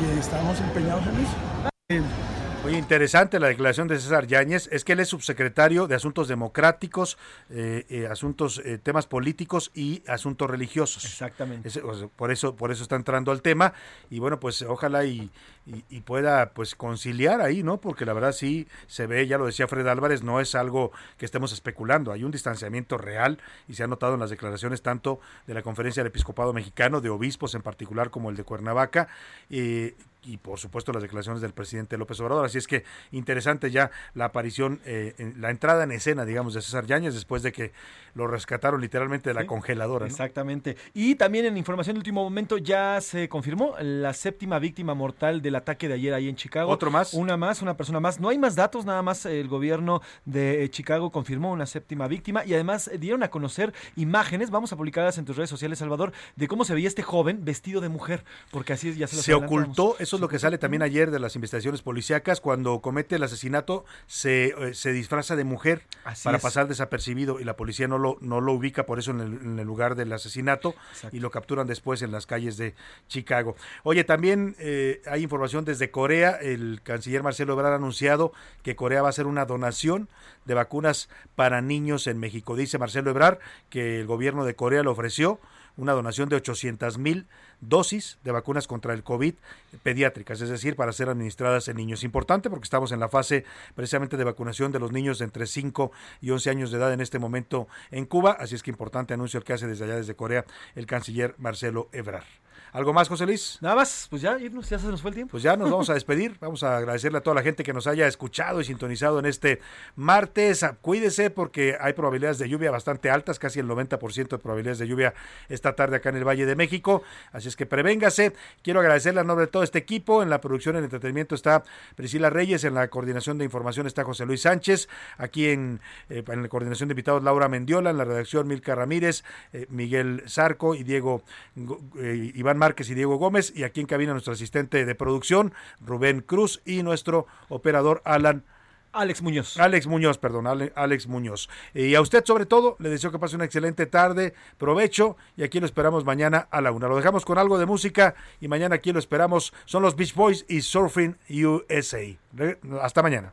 y estamos empeñados en eso. Oye, interesante la declaración de César Yáñez. Es que él es subsecretario de Asuntos Democráticos, eh, eh, asuntos, eh, temas políticos y asuntos religiosos. Exactamente. Es- o sea, por eso, por eso está entrando al tema. Y bueno, pues ojalá y, y- y pueda pues conciliar ahí, ¿no? Porque la verdad sí se ve, ya lo decía Fred Álvarez, no es algo que estemos especulando. Hay un distanciamiento real y se ha notado en las declaraciones tanto de la Conferencia del Episcopado Mexicano, de obispos en particular, como el de Cuernavaca. eh, y por supuesto las declaraciones del presidente López Obrador. Así es que interesante ya la aparición, eh, en- la entrada en escena, digamos, de César Yáñez después de que lo rescataron literalmente de la Sí, congeladora. ¿no? Exactamente. Y también en información de último momento ya se confirmó la séptima víctima mortal del ataque de ayer ahí en Chicago. ¿Otro más? Una más, una persona más. No hay más datos, nada más el gobierno de eh, Chicago confirmó una séptima víctima y además eh, dieron a conocer imágenes, vamos a publicarlas en tus redes sociales, Salvador, de cómo se veía este joven vestido de mujer, porque así es, ya se los se ocultó, eso es lo que sale también ayer de las investigaciones policíacas, cuando comete el asesinato se, eh, se disfraza de mujer Así para es. pasar desapercibido y la policía no lo, no lo ubica por eso en el, en el lugar del asesinato Exacto. y lo capturan después en las calles de Chicago. Oye, también eh, hay información desde Corea, el canciller Marcelo Ebrard ha anunciado que Corea va a hacer una donación de vacunas para niños en México. Dice Marcelo Ebrard que el gobierno de Corea le ofreció una donación de 800 mil dosis de vacunas contra el COVID pediátricas, es decir, para ser administradas en niños. Importante porque estamos en la fase precisamente de vacunación de los niños entre 5 y 11 años de edad en este momento en Cuba, así es que importante anuncio el que hace desde allá, desde Corea, el canciller Marcelo Ebrard. ¿Algo más, José Luis? Nada más, pues ya irnos, ya se nos fue el tiempo. Pues ya nos vamos a despedir. Vamos a agradecerle a toda la gente que nos haya escuchado y sintonizado en este martes. Cuídese porque hay probabilidades de lluvia bastante altas, casi el 90% de probabilidades de lluvia esta tarde acá en el Valle de México. Así es que prevéngase. Quiero agradecerle a nombre de todo este equipo. En la producción, en entretenimiento está Priscila Reyes. En la coordinación de información está José Luis Sánchez. Aquí en, eh, en la coordinación de invitados Laura Mendiola. En la redacción Milka Ramírez, eh, Miguel Zarco y Diego Go- eh, Iván Márquez y Diego Gómez. Y aquí en cabina nuestro asistente de producción, Rubén Cruz, y nuestro operador Alan. Alex Muñoz. Alex Muñoz, perdón, Ale- Alex Muñoz. Y a usted sobre todo, le deseo que pase una excelente tarde, provecho, y aquí lo esperamos mañana a la una. Lo dejamos con algo de música y mañana aquí lo esperamos. Son los Beach Boys y Surfing USA. Hasta mañana.